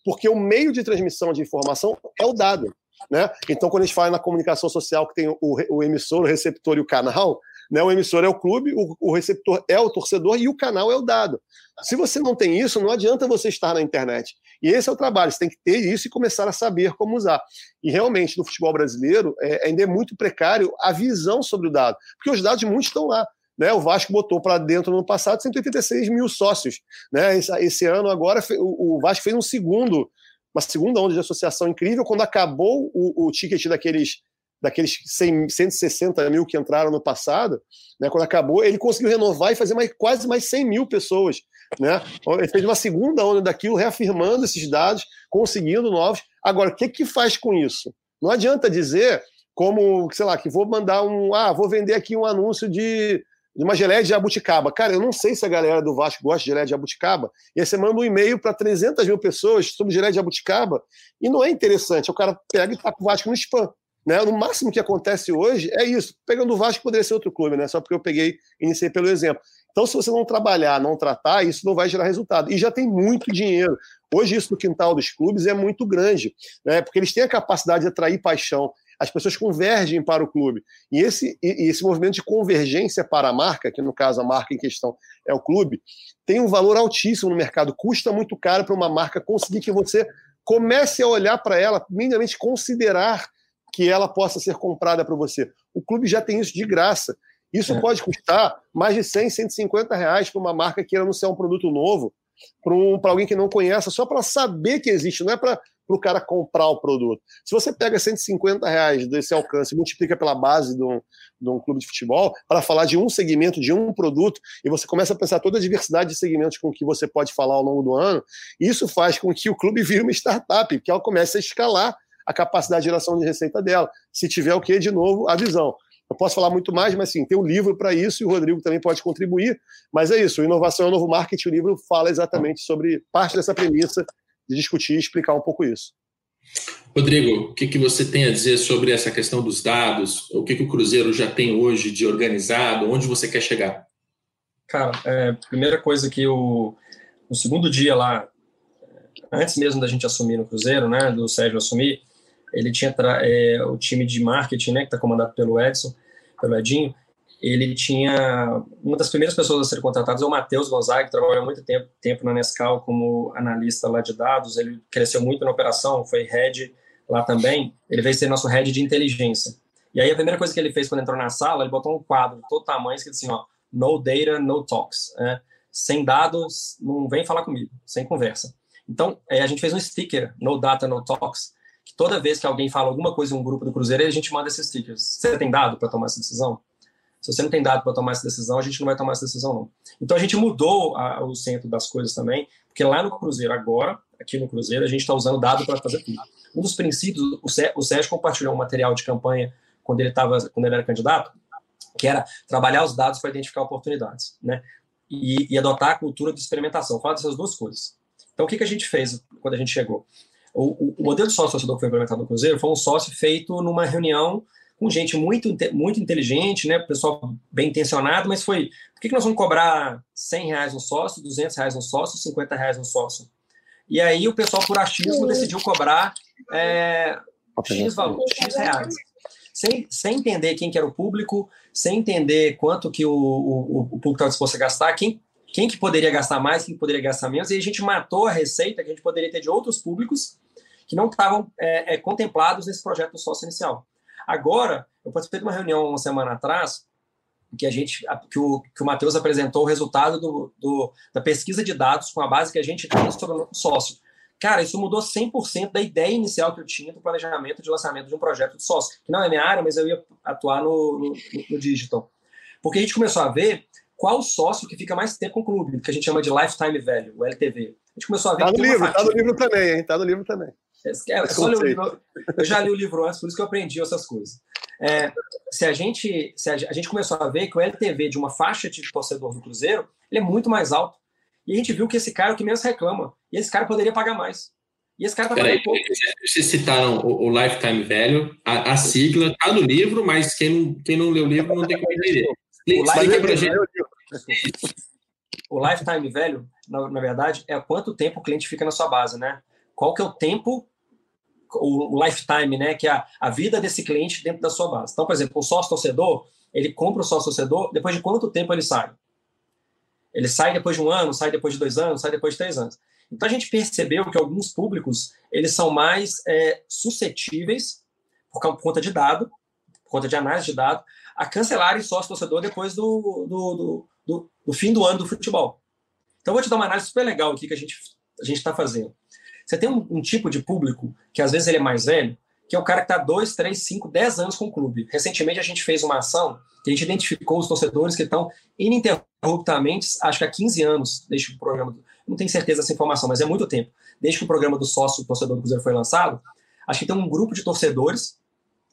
Porque o meio de transmissão de informação é o dado. Né? Então, quando a gente fala na comunicação social que tem o, o emissor, o receptor e o canal, né? o emissor é o clube, o, o, receptor é o torcedor e o canal é o dado. Se você não tem isso, não adianta você estar na internet. E esse é o trabalho, você tem que ter isso e começar a saber como usar. E realmente, no futebol brasileiro, é, ainda é muito precário a visão sobre o dado, porque os dados muitos estão lá. Né, o Vasco botou para dentro no ano passado 186 mil sócios. Né, esse, esse ano agora o, o Vasco fez um segundo uma segunda onda de associação incrível. Quando acabou o, o ticket daqueles, daqueles 100, 160 mil que entraram no passado, né, quando acabou, ele conseguiu renovar e fazer mais, quase mais 100 mil pessoas. Né? Ele fez uma segunda onda daquilo, reafirmando esses dados, conseguindo novos. Agora, o que, que faz com isso? Não adianta dizer como, sei lá, que vou mandar um. Ah, vou vender aqui um anúncio de uma geleia de jabuticaba. Cara, eu não sei se a galera do Vasco gosta de geleia de jabuticaba. E aí você manda um e-mail para 300 mil pessoas sobre geleia de jabuticaba e não é interessante. O cara pega e tá com o Vasco no spam. Né? No máximo que acontece hoje é isso. Pegando o Vasco poderia ser outro clube, né? Só porque eu peguei, iniciei pelo exemplo. Então, se você não trabalhar, não tratar, isso não vai gerar resultado. E já tem muito dinheiro. Hoje, isso no quintal dos clubes é muito grande, né? porque eles têm a capacidade de atrair paixão as pessoas convergem para o clube. E esse, e esse movimento de convergência para a marca, que no caso a marca em questão é o clube, tem um valor altíssimo no mercado. Custa muito caro para uma marca conseguir que você comece a olhar para ela, minimamente considerar que ela possa ser comprada para você. O clube já tem isso de graça. Isso é. pode custar mais de 100, 150 reais para uma marca que queira anunciar um produto novo, para um, alguém que não conheça, só para saber que existe, não é para para o cara comprar o produto. Se você pega 150 reais desse alcance e multiplica pela base de um, de um clube de futebol para falar de um segmento, de um produto, e você começa a pensar toda a diversidade de segmentos com que você pode falar ao longo do ano, isso faz com que o clube vire uma startup, que ela comece a escalar a capacidade de geração de receita dela. Se tiver o que, de novo, a visão. Eu posso falar muito mais, mas sim, tem um livro para isso e o Rodrigo também pode contribuir. Mas é isso, inovação é o novo marketing. O livro fala exatamente sobre parte dessa premissa de discutir e explicar um pouco isso. Rodrigo, o que, que você tem a dizer sobre essa questão dos dados? O que, que o Cruzeiro já tem hoje de organizado? Onde você quer chegar? Cara, é, primeira coisa que o, no segundo dia lá, antes mesmo da gente assumir no Cruzeiro, né, do Sérgio assumir, ele tinha é, o time de marketing, né, que está comandado pelo Edson, pelo Edinho, ele tinha uma das primeiras pessoas a ser contratadas é o Matheus Gonzaga, que trabalhou muito tempo, tempo na Nescau como analista lá de dados, ele cresceu muito na operação, foi head lá também, ele veio ser nosso head de inteligência. E aí a primeira coisa que ele fez quando entrou na sala, ele botou um quadro todo tamanho, escrito assim, ó, no data, no talks, né? sem dados, não vem falar comigo, sem conversa. Então, é, a gente fez um sticker, no data, no talks, que toda vez que alguém fala alguma coisa em um grupo do Cruzeiro, a gente manda esses stickers. Você tem dado para tomar essa decisão? Se você não tem dado para tomar essa decisão, a gente não vai tomar essa decisão, não. Então a gente mudou a, o centro das coisas também, porque lá no Cruzeiro, agora, aqui no Cruzeiro, a gente está usando dado para fazer tudo. Um dos princípios, o, o Sérgio compartilhou um material de campanha quando ele, tava, quando ele era candidato, que era trabalhar os dados para identificar oportunidades, né? E, e, adotar a cultura de experimentação. Fala dessas duas coisas. Então, o que, que a gente fez quando a gente chegou? O, o, o modelo de sócio torcedor que foi implementado no Cruzeiro foi um sócio feito numa reunião com gente muito, muito inteligente, né, pessoal bem intencionado, mas foi, por que, que nós vamos cobrar 100 reais no sócio, 200 reais no sócio, 50 reais no sócio? E aí o pessoal, por achismo, decidiu cobrar é, X valor, X reais. Sem, sem entender quem que era o público, sem entender quanto que o, o, o público estava disposto a gastar, quem, quem que poderia gastar mais, quem poderia gastar menos, e a gente matou a receita que a gente poderia ter de outros públicos que não estavam é, é, contemplados nesse projeto do sócio inicial. Agora, eu participei de uma reunião uma semana atrás que a gente que o, que o Matheus apresentou o resultado do, do, da pesquisa de dados com a base que a gente tem sobre o sócio. Cara, isso mudou 100% da ideia inicial que eu tinha do planejamento de lançamento de um projeto de sócio, que não é minha área, mas eu ia atuar no, no, no digital. Porque a gente começou a ver qual sócio que fica mais tempo com o clube, que a gente chama de lifetime value, o LTV. A gente começou a ver. Tá no livro, tá no livro também, hein? Tá no livro também. É, é só ler o livro, eu já li o livro antes, por isso que eu aprendi essas coisas. É, se a gente, se a, a, gente começou a ver que o LTV de uma faixa de torcedor do Cruzeiro ele é muito mais alto. E a gente viu que esse cara é o que menos reclama. E esse cara poderia pagar mais. E esse cara tá pagando pouco. Vocês citaram o, o Lifetime Value, a, a sigla tá no livro, mas quem não, quem não leu o livro não tem como entender. Explica pra gente. O Lifetime Value, na, na verdade, é quanto tempo o cliente fica na sua base, né? Qual que é o tempo o, lifetime, né, que é a, a vida desse cliente dentro da sua base. Então, por exemplo, o sócio torcedor, ele compra o sócio torcedor, depois de quanto tempo ele sai? Ele sai depois de um ano, sai depois de dois anos, sai depois de três anos. Então a gente percebeu que alguns públicos eles são mais é, suscetíveis, por conta de dado, por conta de análise de dado, a cancelarem sócio torcedor depois do, do, do, do, do fim do ano do futebol. Então eu vou te dar uma análise super legal aqui que a gente a gente está fazendo. Você tem um, um, tipo de público que às vezes ele é mais velho, que é o cara que está 2, 3, 5, 10 anos com o clube. Recentemente a gente fez uma ação que a gente identificou os torcedores que estão ininterruptamente, acho que há 15 anos, desde que o programa. Não tenho certeza dessa informação, mas é muito tempo. Desde que o programa do sócio torcedor do Cruzeiro foi lançado, acho que tem um grupo de torcedores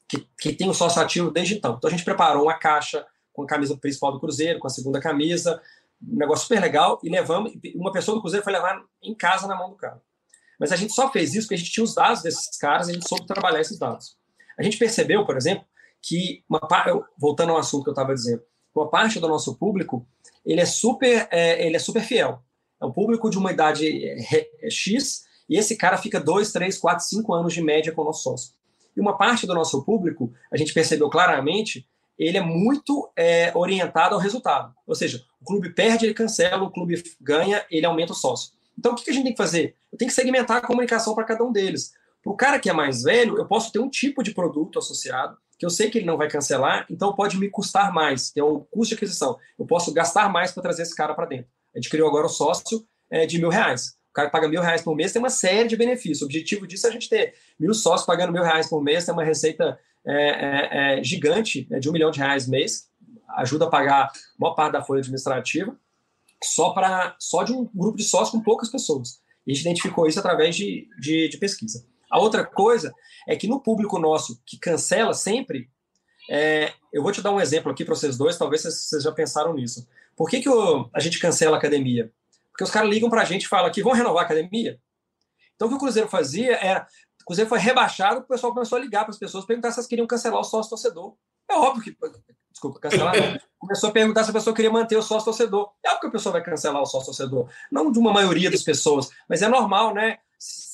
que, que tem o sócio ativo desde então. Então a gente preparou uma caixa com a camisa principal do Cruzeiro, com a segunda camisa, um negócio super legal, e levamos. Uma pessoa do Cruzeiro foi levar em casa na mão do cara. Mas a gente só fez isso porque a gente tinha os dados desses caras e a gente soube trabalhar esses dados. A gente percebeu, por exemplo, que, uma, voltando ao assunto que eu estava dizendo, uma parte do nosso público ele é super, é, ele é super fiel. É um público de uma idade é, é, X e esse cara fica dois, três, quatro, cinco anos de média com o nosso sócio. E uma parte do nosso público, a gente percebeu claramente, ele é muito é, orientado ao resultado. Ou seja, o clube perde, ele cancela, o clube ganha, ele aumenta o sócio. Então, o que a gente tem que fazer? Eu tenho que segmentar a comunicação para cada um deles. Para o cara que é mais velho, eu posso ter um tipo de produto associado, que eu sei que ele não vai cancelar, então pode me custar mais, que é o custo de aquisição. Eu posso gastar mais para trazer esse cara para dentro. A gente criou agora o sócio é, de mil reais. O cara que paga mil reais por mês tem uma série de benefícios. O objetivo disso é a gente ter mil sócios pagando mil reais por mês, tem uma receita é, é, é gigante né, de um milhão de reais mês, ajuda a pagar a maior parte da folha administrativa só para só de um grupo de sócios com poucas pessoas. E a gente identificou isso através de, de, de, pesquisa. A outra coisa é que no público nosso que cancela sempre, é, eu vou te dar um exemplo aqui para vocês dois, talvez vocês, já pensaram nisso. Por que, que o, a gente cancela a academia? Porque os caras ligam para a gente e falam que vão renovar a academia. Então o que o Cruzeiro fazia era. O Cruzeiro foi rebaixado, o pessoal começou a ligar para as pessoas perguntar se elas queriam cancelar o sócio torcedor. É óbvio que desculpa, cancelar, começou a perguntar se a pessoa queria manter o sócio torcedor. É óbvio que a pessoa vai cancelar o sócio torcedor. Não de uma maioria das pessoas, mas é normal, né?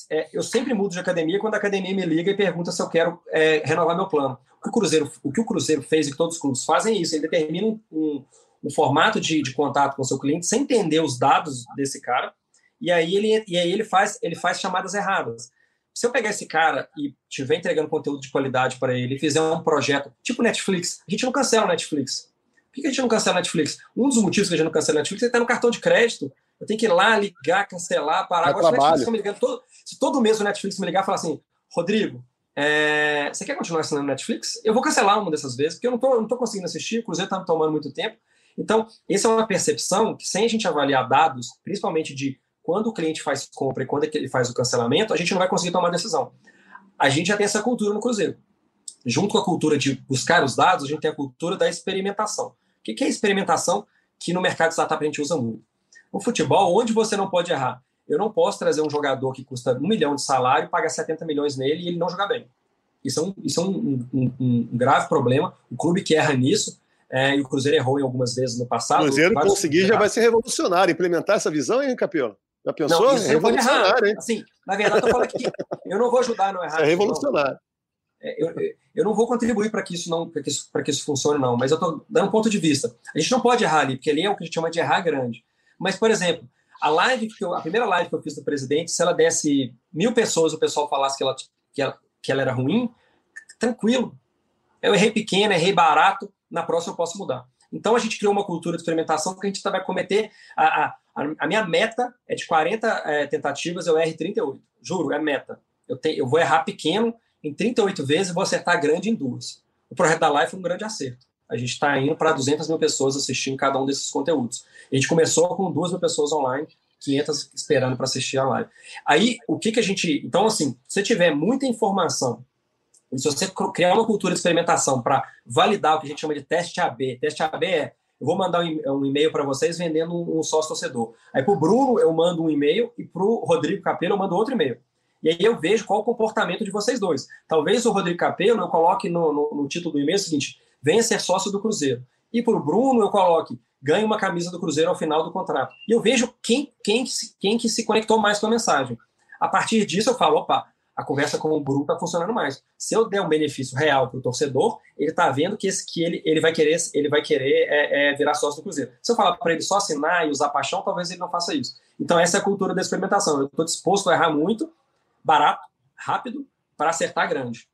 É, eu sempre mudo de academia quando a academia me liga e pergunta se eu quero é, renovar meu plano. O que o, Cruzeiro, o que o Cruzeiro fez e que todos os clubes fazem é isso, ele determina um, um, um formato de, de, contato com o seu cliente sem entender os dados desse cara, e aí ele, e aí ele, faz, ele faz chamadas erradas. Se eu pegar esse cara e estiver entregando conteúdo de qualidade para ele fizer um projeto tipo Netflix, a gente não cancela o Netflix. Por que a gente não cancela a Netflix? Um dos motivos que a gente não cancela a Netflix é que está no cartão de crédito. Eu tenho que ir lá, ligar, cancelar, parar. É Agora, se, Netflix me ligando todo, se todo mês o Netflix me ligar e falar assim, Rodrigo, é, você quer continuar assinando Netflix? Eu vou cancelar uma dessas vezes, porque eu não estou conseguindo assistir, o Cruzeiro está me tomando muito tempo. Então, essa é uma percepção que, sem a gente avaliar dados, principalmente de quando o cliente faz compra e quando é ele faz o cancelamento, a gente não vai conseguir tomar decisão. A gente já tem essa cultura no Cruzeiro. Junto com a cultura de buscar os dados, a gente tem a cultura da experimentação. O que é experimentação que no mercado de startup a gente usa muito? No futebol, onde você não pode errar? Eu não posso trazer um jogador que custa um milhão de salário, pagar 70 milhões nele e ele não jogar bem. Isso é um, isso é um, um, um grave problema. O clube que erra nisso, é, e o Cruzeiro errou em algumas vezes no passado. O Cruzeiro conseguir já vai ser revolucionário. Implementar essa visão, hein, Capiola? Já pensou? Não, é revolucionário, hein? Assim, na verdade, eu falo que eu não vou ajudar a não errar. É revolucionário. É, eu, eu não vou contribuir para que isso não para que isso, que isso funcione, não, mas eu estou dando um ponto de vista. A gente não pode errar ali, porque ali é o que a gente chama de errar grande. Mas, por exemplo, a live que eu, a primeira live que eu fiz do presidente, se ela desse mil pessoas, o pessoal falasse que ela, que ela, que ela era ruim, tranquilo. Eu errei pequeno, errei barato, na próxima eu posso mudar. Então a gente criou uma cultura de experimentação que a gente vai cometer. A, a, a minha meta é de 40 é, tentativas, eu erro 38. Juro, é meta. Eu, te, eu vou errar pequeno em 38 vezes e vou acertar grande em duas. O projeto da Live foi um grande acerto. A gente está indo para 200 mil pessoas assistindo cada um desses conteúdos. A gente começou com 2 mil pessoas online, 500 esperando para assistir a live. Aí, o que, que a gente. Então, assim, se tiver muita informação, se você criar uma cultura de experimentação para validar o que a gente chama de teste AB, teste AB é. Eu vou mandar um e-mail para vocês vendendo um sócio torcedor. Aí para o Bruno eu mando um e-mail e para o Rodrigo Capelo eu mando outro e-mail. E aí eu vejo qual o comportamento de vocês dois. Talvez o Rodrigo Capelo eu coloque no, no, no título do e-mail o seguinte: venha ser sócio do Cruzeiro. E para o Bruno eu coloque ganhe uma camisa do Cruzeiro ao final do contrato. E eu vejo quem, quem, quem que se conectou mais com a mensagem. A partir disso eu falo, opa, a conversa com o Bruno está funcionando mais. Se eu der um benefício real para o torcedor, ele está vendo que, esse, que ele, ele vai querer, ele vai querer é, é, virar sócio do Cruzeiro. Se eu falar para ele só assinar e usar paixão, talvez ele não faça isso. Então essa é a cultura da experimentação. Eu estou disposto a errar muito, barato, rápido, para acertar grande.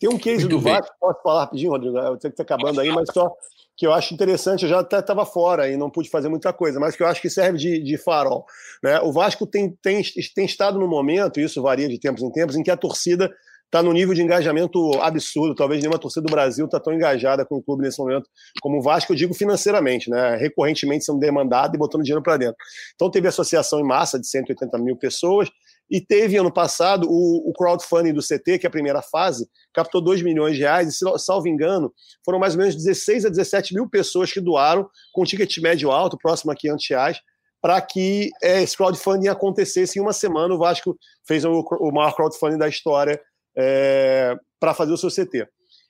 Tem um case Muito do bem. Vasco, posso falar rapidinho, Rodrigo? Eu sei que está acabando aí, mas só que eu acho interessante, eu já até estava fora e não pude fazer muita coisa, mas que eu acho que serve de, de farol. Né? O Vasco tem, tem, tem estado no momento, e isso varia de tempos em tempos, em que a torcida está no nível de engajamento absurdo. Talvez nenhuma torcida do Brasil está tão engajada com o clube nesse momento como o Vasco, eu digo financeiramente, né? recorrentemente sendo demandado e botando dinheiro para dentro. Então teve associação em massa de 180 mil pessoas, e teve ano passado o, o crowdfunding do CT, que é a primeira fase, captou 2 milhões de reais, e, salvo engano, foram mais ou menos 16 a 17 mil pessoas que doaram com ticket médio alto, próximo a 500 reais, para que é, esse crowdfunding acontecesse em uma semana. O Vasco fez o, o maior crowdfunding da história é, para fazer o seu CT.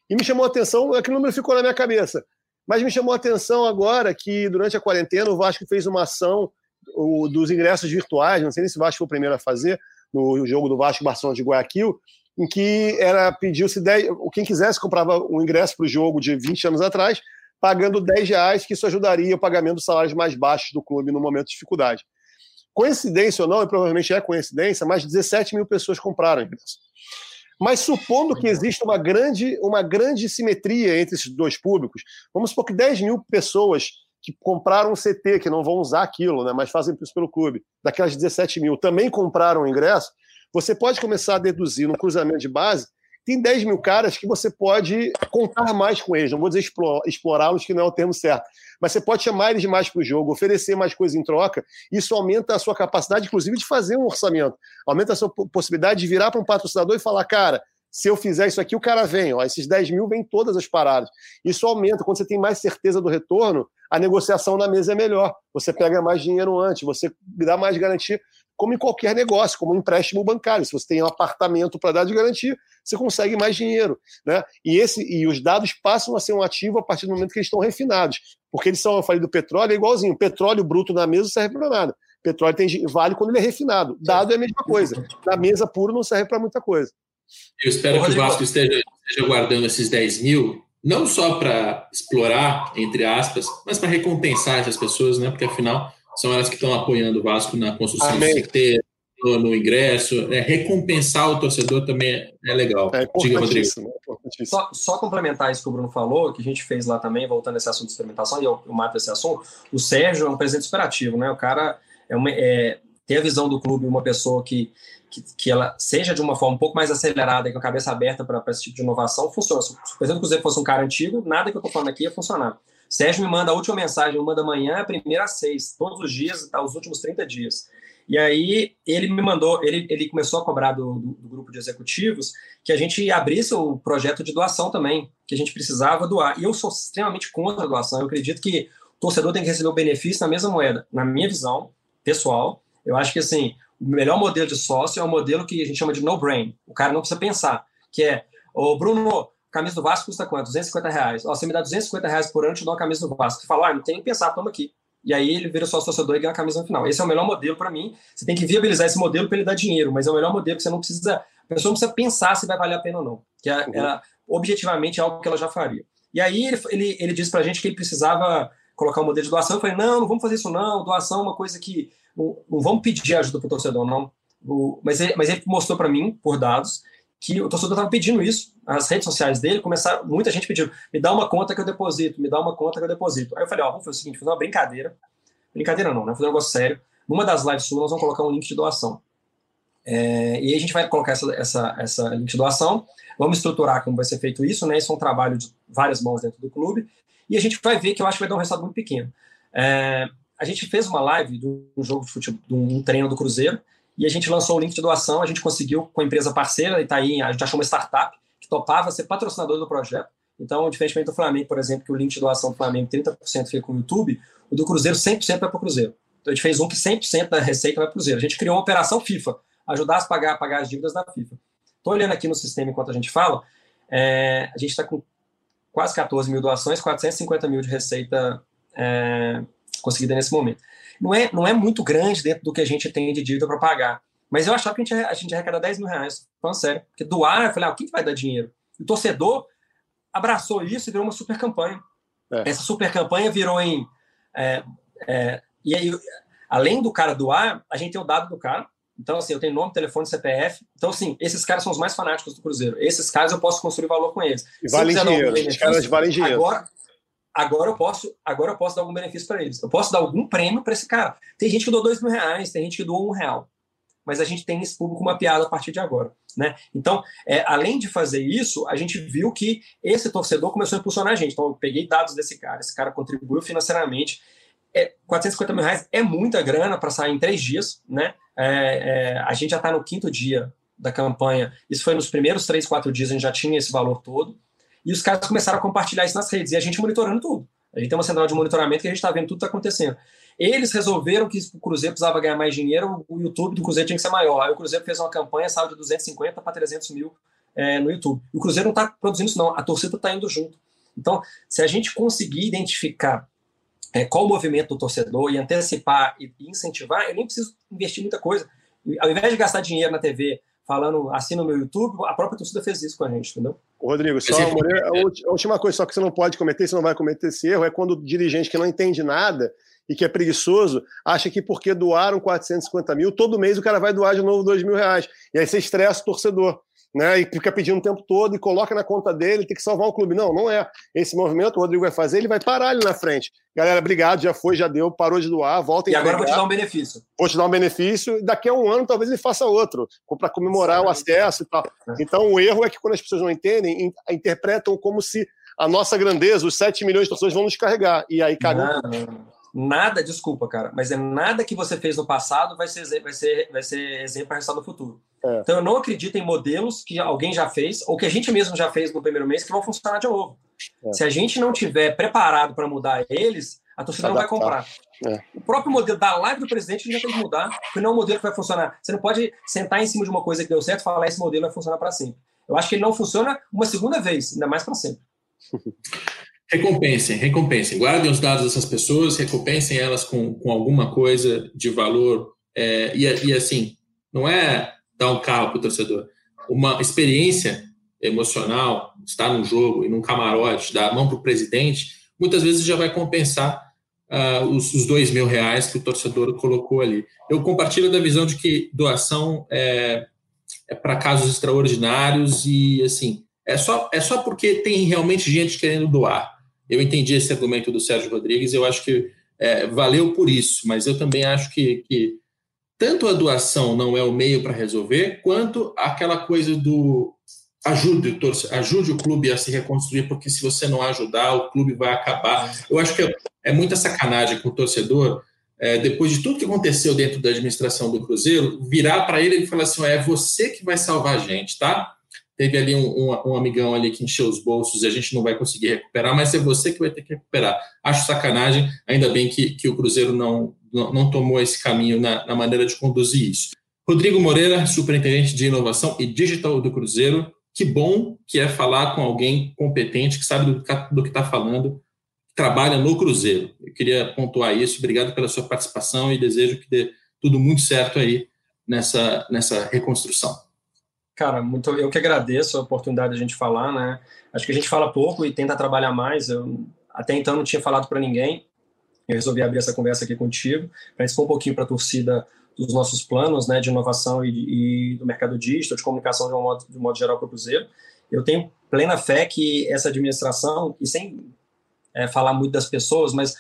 E me chamou a atenção, aquele número ficou na minha cabeça, mas me chamou a atenção agora que durante a quarentena o Vasco fez uma ação o, dos ingressos virtuais, não sei nem se o Vasco foi o primeiro a fazer, no jogo do Vasco Barcelona de Guayaquil, em que era pediu-se quem quisesse comprava um ingresso para o jogo de 20 anos atrás, pagando 10 reais, que isso ajudaria o pagamento dos salários mais baixos do clube no momento de dificuldade. Coincidência ou não, e provavelmente é coincidência, mais de 17 mil pessoas compraram ingresso. Mas supondo que exista uma grande, uma grande simetria entre esses dois públicos, vamos supor que 10 mil pessoas que compraram um CT, que não vão usar aquilo, né, mas fazem isso pelo clube, daquelas 17 mil, também compraram o ingresso, você pode começar a deduzir no cruzamento de base, tem 10 mil caras que você pode contar mais com eles, não vou dizer explorá-los, que não é o termo certo, mas você pode chamar eles mais para o jogo, oferecer mais coisa em troca, isso aumenta a sua capacidade, inclusive, de fazer um orçamento, aumenta a sua possibilidade de virar para um patrocinador e falar, cara, se eu fizer isso aqui, o cara vem. Ó, esses 10 mil vem todas as paradas. Isso aumenta. Quando você tem mais certeza do retorno, a negociação na mesa é melhor. Você pega mais dinheiro antes, você dá mais garantia, como em qualquer negócio, como um empréstimo bancário. Se você tem um apartamento para dar de garantia, você consegue mais dinheiro. Né? E, esse, e os dados passam a ser um ativo a partir do momento que eles estão refinados. Porque eles são, eu falei do petróleo, é igualzinho. Petróleo bruto na mesa não serve para nada. Petróleo tem, vale quando ele é refinado. Dado é a mesma coisa. Na mesa puro não serve para muita coisa. Eu espero que o Vasco esteja, esteja guardando esses 10 mil, não só para explorar, entre aspas, mas para recompensar essas pessoas, né? Porque afinal são elas que estão apoiando o Vasco na construção Amém. do CT, no, no, ingresso. É, recompensar o torcedor também é, legal. É Diga, Rodrigo. É só, só, complementar isso que o Bruno falou, que a gente fez lá também, voltando a esse assunto de experimentação, e eu, eu mato esse assunto. O Sérgio é um presidente esperativo, né? O cara é, uma, é tem a visão do clube, uma pessoa que que, que ela seja de uma forma um pouco mais acelerada com a cabeça aberta para esse tipo de inovação, funciona. Se o Cruzeiro fosse um cara antigo, nada que eu estou falando aqui ia funcionar. Sérgio me manda a última mensagem, uma da manhã, a primeira às seis, todos os dias, tá, os últimos 30 dias. E aí ele me mandou, ele, ele começou a cobrar do, do, do, grupo de executivos que a gente abrisse o projeto de doação também, que a gente precisava doar. E eu sou extremamente contra a doação. Eu acredito que o torcedor tem que receber o benefício na mesma moeda. Na minha visão pessoal, eu acho que assim, o melhor modelo de sócio é o modelo que a gente chama de no-brain. O cara não precisa pensar, que é, ô Bruno, camisa do Vasco custa quanto? 250 reais. Ó, você me dá 250 reais por ano, eu te dou uma camisa do Vasco. Você fala, ah, não tem que pensar, toma aqui. E aí ele vira sócio torcedor e ganha a camisa no final. Esse é o melhor modelo para mim. Você tem que viabilizar esse modelo para ele dar dinheiro, mas é o melhor modelo que você não precisa. A pessoa não precisa pensar se vai valer a pena ou não. Que é, uhum. objetivamente é algo que ela já faria. E aí ele, ele, ele disse para a gente que ele precisava colocar um modelo de doação. Eu falei, não, não vamos fazer isso não. Doação é uma coisa que não, vamos pedir ajuda para o torcedor, não. O, mas, ele, mas ele mostrou para mim, por dados, que o torcedor estava pedindo isso, as redes sociais dele começaram, muita gente pediu, me dá uma conta que eu deposito, me dá uma conta que eu deposito. Aí eu falei, ó, vamos fazer o seguinte, fazer uma brincadeira, brincadeira não, né, fazer um negócio sério, numa das lives suas nós vamos colocar um link de doação. É, e aí a gente vai colocar essa, essa, essa link de doação, vamos estruturar como vai ser feito isso, né, isso é um trabalho de várias mãos dentro do clube, e a gente vai ver que eu acho que vai dar um resultado muito pequeno. É, a gente fez uma live de um jogo de futebol, de um treino do Cruzeiro, e a gente lançou o link de doação, a gente conseguiu com a empresa parceira, Itaí, a gente achou uma startup que topava ser patrocinador do projeto. Então, diferentemente do Flamengo, por exemplo, que o link de doação do Flamengo 30% fica com o YouTube, o do Cruzeiro 100% vai para o Cruzeiro. Então, a gente fez um que 100% da receita vai para o Cruzeiro. A gente criou uma operação FIFA, ajudar a pagar, a pagar as dívidas da FIFA. Estou olhando aqui no sistema enquanto a gente fala, é, a gente está com quase 14 mil doações, 450 mil de receita é, conseguida nesse momento não é, não é muito grande dentro do que a gente tem de dívida para pagar. Mas eu achava que a gente, a gente arrecada 10 mil reais. Falando sério. Porque doar, eu falei, ah, o que, vai dar dinheiro? O torcedor abraçou isso e virou uma super campanha. É. Essa super campanha virou em. É, é, e aí, além do cara doar, a gente tem o dado do cara. Então, assim, eu tenho nome, telefone, CPF. Então, assim, esses caras são os mais fanáticos do Cruzeiro. Esses caras eu posso construir valor com eles. E valem dinheiro. Os caras valem dinheiro. Agora, agora eu posso, agora eu posso dar algum benefício para eles. Eu posso dar algum prêmio para esse cara. Tem gente que doou dois mil reais, tem gente que doou um real. Mas a gente tem esse público mapeado a partir de agora. Né? Então, é, além de fazer isso, a gente viu que esse torcedor começou a impulsionar a gente. Então, eu peguei dados desse cara, esse cara contribuiu financeiramente. É, 450 mil reais é muita grana para sair em três dias. Né? É, é, a gente já está no quinto dia da campanha. Isso foi nos primeiros três, quatro dias, a gente já tinha esse valor todo. E os caras começaram a compartilhar isso nas redes, e a gente monitorando tudo. A gente tem uma central de monitoramento que a gente está vendo tudo está acontecendo. Eles resolveram que o Cruzeiro precisava ganhar mais dinheiro, o YouTube do Cruzeiro tinha que ser maior. Aí o Cruzeiro fez uma campanha, saiu de 250 para 300 mil é, no YouTube. E o Cruzeiro não está produzindo isso, não. A torcida está indo junto. Então, se a gente conseguir identificar é, qual o movimento do torcedor e antecipar e incentivar, eu nem preciso investir muita coisa. Ao invés de gastar dinheiro na TV falando assim no meu YouTube, a própria torcida fez isso com a gente, entendeu? Rodrigo, só a última coisa só que você não pode cometer, você não vai cometer esse erro, é quando o dirigente que não entende nada e que é preguiçoso, acha que porque doaram 450 mil, todo mês o cara vai doar de novo 2 mil reais. E aí você estressa o torcedor né, e fica pedindo o tempo todo e coloca na conta dele, tem que salvar o clube. Não, não é. Esse movimento o Rodrigo vai fazer, ele vai parar ali na frente. Galera, obrigado, já foi, já deu, parou de doar, volta E agora vou te dar um benefício. Vou te dar um benefício, e daqui a um ano talvez ele faça outro, para comemorar Sim. o acesso e tal. Então o erro é que quando as pessoas não entendem, interpretam como se a nossa grandeza, os 7 milhões de pessoas vão nos carregar. E aí cada um nada, desculpa, cara, mas é nada que você fez no passado vai ser, vai ser, vai ser exemplo para resultado no futuro. É. Então eu não acredito em modelos que alguém já fez ou que a gente mesmo já fez no primeiro mês que vão funcionar de novo. É. Se a gente não tiver preparado para mudar eles, a torcida não vai comprar. É. O próprio modelo da live do presidente a gente já tem que mudar, porque não é um modelo que vai funcionar. Você não pode sentar em cima de uma coisa que deu certo e falar esse modelo vai funcionar para sempre. Eu acho que ele não funciona uma segunda vez, ainda mais para sempre. Recompensem, recompensem. Guardem os dados dessas pessoas, recompensem elas com, com alguma coisa de valor. É, e, e, assim, não é dar um carro para o torcedor. Uma experiência emocional, estar num jogo e num camarote, dar a mão para o presidente, muitas vezes já vai compensar uh, os, os dois mil reais que o torcedor colocou ali. Eu compartilho da visão de que doação é, é para casos extraordinários e, assim, é só, é só porque tem realmente gente querendo doar. Eu entendi esse argumento do Sérgio Rodrigues, eu acho que é, valeu por isso, mas eu também acho que, que tanto a doação não é o meio para resolver, quanto aquela coisa do ajude, ajude o clube a se reconstruir, porque se você não ajudar, o clube vai acabar. Eu acho que é, é muita sacanagem com o torcedor, é, depois de tudo que aconteceu dentro da administração do Cruzeiro, virar para ele e falar assim: é você que vai salvar a gente, tá? Teve ali um, um, um, amigão ali que encheu os bolsos e a gente não vai conseguir recuperar, mas é você que vai ter que recuperar. Acho sacanagem, ainda bem que, que o Cruzeiro não, não, não tomou esse caminho na, na, maneira de conduzir isso. Rodrigo Moreira, superintendente de inovação e digital do Cruzeiro, que bom que é falar com alguém competente, que sabe do que está falando, que trabalha no Cruzeiro. Eu queria pontuar isso, obrigado pela sua participação e desejo que dê tudo muito certo aí nessa, nessa reconstrução. Cara, muito, eu que agradeço a oportunidade de a gente falar, né? Acho que a gente fala pouco e tenta trabalhar mais. Eu até então não tinha falado para ninguém. Eu resolvi abrir essa conversa aqui contigo para expor um pouquinho para a torcida dos nossos planos né, de inovação e, e do mercado digital, de comunicação de um modo, de um modo geral para o Cruzeiro. Eu tenho plena fé que essa administração, e sem é, falar muito das pessoas, mas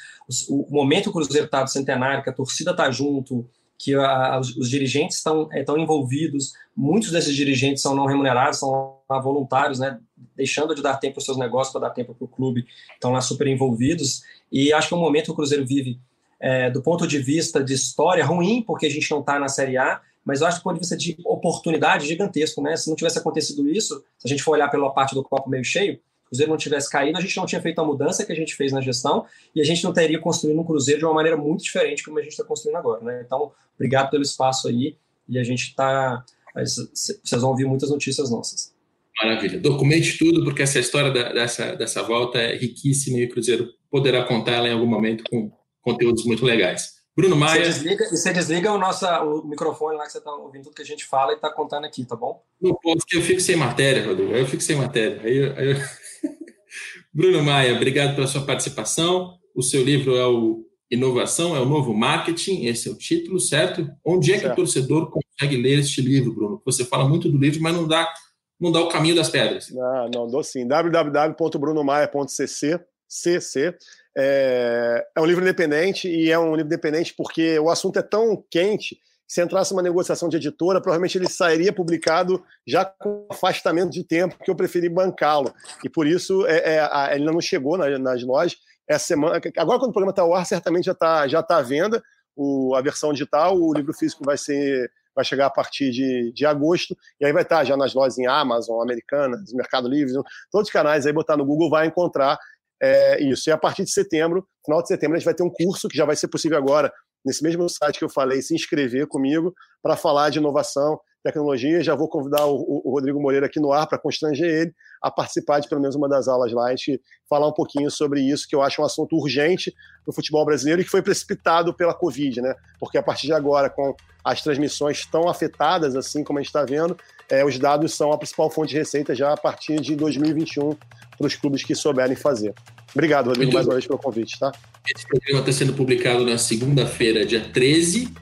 o, o momento que o Cruzeiro está do centenário, que a torcida está junto, que a, os, os, dirigentes estão é, envolvidos, muitos desses dirigentes são não remunerados, são voluntários, né, deixando de dar tempo aos seus negócios para dar tempo para o clube, estão lá super envolvidos, e acho que é um momento que o Cruzeiro vive é, do ponto de vista de história ruim, porque a gente não está na Série A, mas eu acho que do ponto de vista de oportunidade gigantesco, né? Se não tivesse acontecido isso, se a gente for olhar pela parte do copo meio cheio, o Cruzeiro não tivesse caído, a gente não tinha feito a mudança que a gente fez na gestão e a gente não teria construído um Cruzeiro de uma maneira muito diferente como a gente está construindo agora, né? Então, obrigado pelo espaço aí e a gente está... Vocês vão ouvir muitas notícias nossas. Maravilha. Documente tudo, porque essa história da, dessa, dessa volta é riquíssima e o Cruzeiro poderá contá-la em algum momento com conteúdos muito legais. Bruno Maia. Você desliga, você desliga o, nosso, o microfone lá que você está ouvindo tudo que a gente fala e está contando aqui, tá bom? Não posso, porque eu fico sem matéria, Rodrigo. Eu fico sem matéria. Aí, aí eu... Bruno Maia, obrigado pela sua participação. O seu livro é o Inovação, é o Novo Marketing, esse é o título, certo? Onde é que certo. o torcedor consegue ler este livro, Bruno? Você fala muito do livro, mas não dá, não dá o caminho das pedras. Não, não dou sim. www.brunomaia.cc CC é, é um livro independente e é um livro independente porque o assunto é tão quente se entrasse uma negociação de editora, provavelmente ele sairia publicado já com afastamento de tempo, que eu preferi bancá-lo. E por isso é, é, a, ele não chegou nas, nas lojas. Essa semana, agora, quando o programa está ao ar, certamente já está já tá à venda o, a versão digital, o livro físico vai ser vai chegar a partir de, de agosto, e aí vai estar tá já nas lojas em Amazon, Americanas, Mercado Livre, todos os canais aí, botar no Google, vai encontrar é, isso. E a partir de setembro, final de setembro, a gente vai ter um curso que já vai ser possível agora, nesse mesmo site que eu falei, se inscrever comigo para falar de inovação, tecnologia. Já vou convidar o, o Rodrigo Moreira aqui no ar para constranger ele a participar de pelo menos uma das aulas lá e falar um pouquinho sobre isso, que eu acho um assunto urgente no futebol brasileiro e que foi precipitado pela Covid, né? Porque a partir de agora, com as transmissões tão afetadas, assim como a gente está vendo, é, os dados são a principal fonte de receita já a partir de 2021 para os clubes que souberem fazer. Obrigado, Rodrigo, Muito mais uma vez pelo convite, tá? Esse programa está sendo publicado na segunda-feira, dia 13,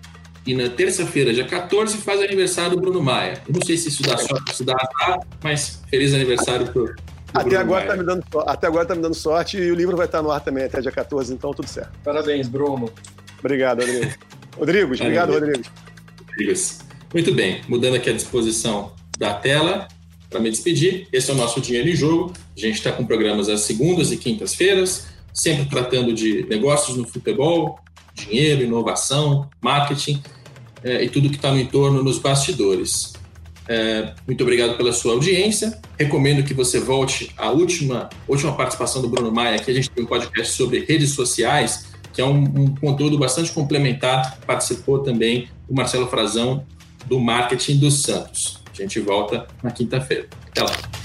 e na terça-feira, dia 14, faz aniversário do Bruno Maia. Eu não sei se isso dá sorte, se dá azar, mas feliz aniversário pro, até agora, tá me dando, até agora tá me dando sorte e o livro vai estar no ar também até dia 14, então tudo certo. Parabéns, Bruno. Obrigado, Rodrigo. Rodrigo, obrigado, Rodrigo. Rodrigues. Muito bem, mudando aqui a disposição da tela, para me despedir, esse é o nosso Dinheiro em Jogo. A gente está com programas às segundas e quintas-feiras, sempre tratando de negócios no futebol, dinheiro, inovação, marketing é, e tudo que está no entorno nos bastidores. É, muito obrigado pela sua audiência. Recomendo que você volte à última, última participação do Bruno Maia, que a gente tem um podcast sobre redes sociais, que é um, um conteúdo bastante complementar. Participou também o Marcelo Frazão, do Marketing dos Santos. A gente volta na quinta-feira. Até lá.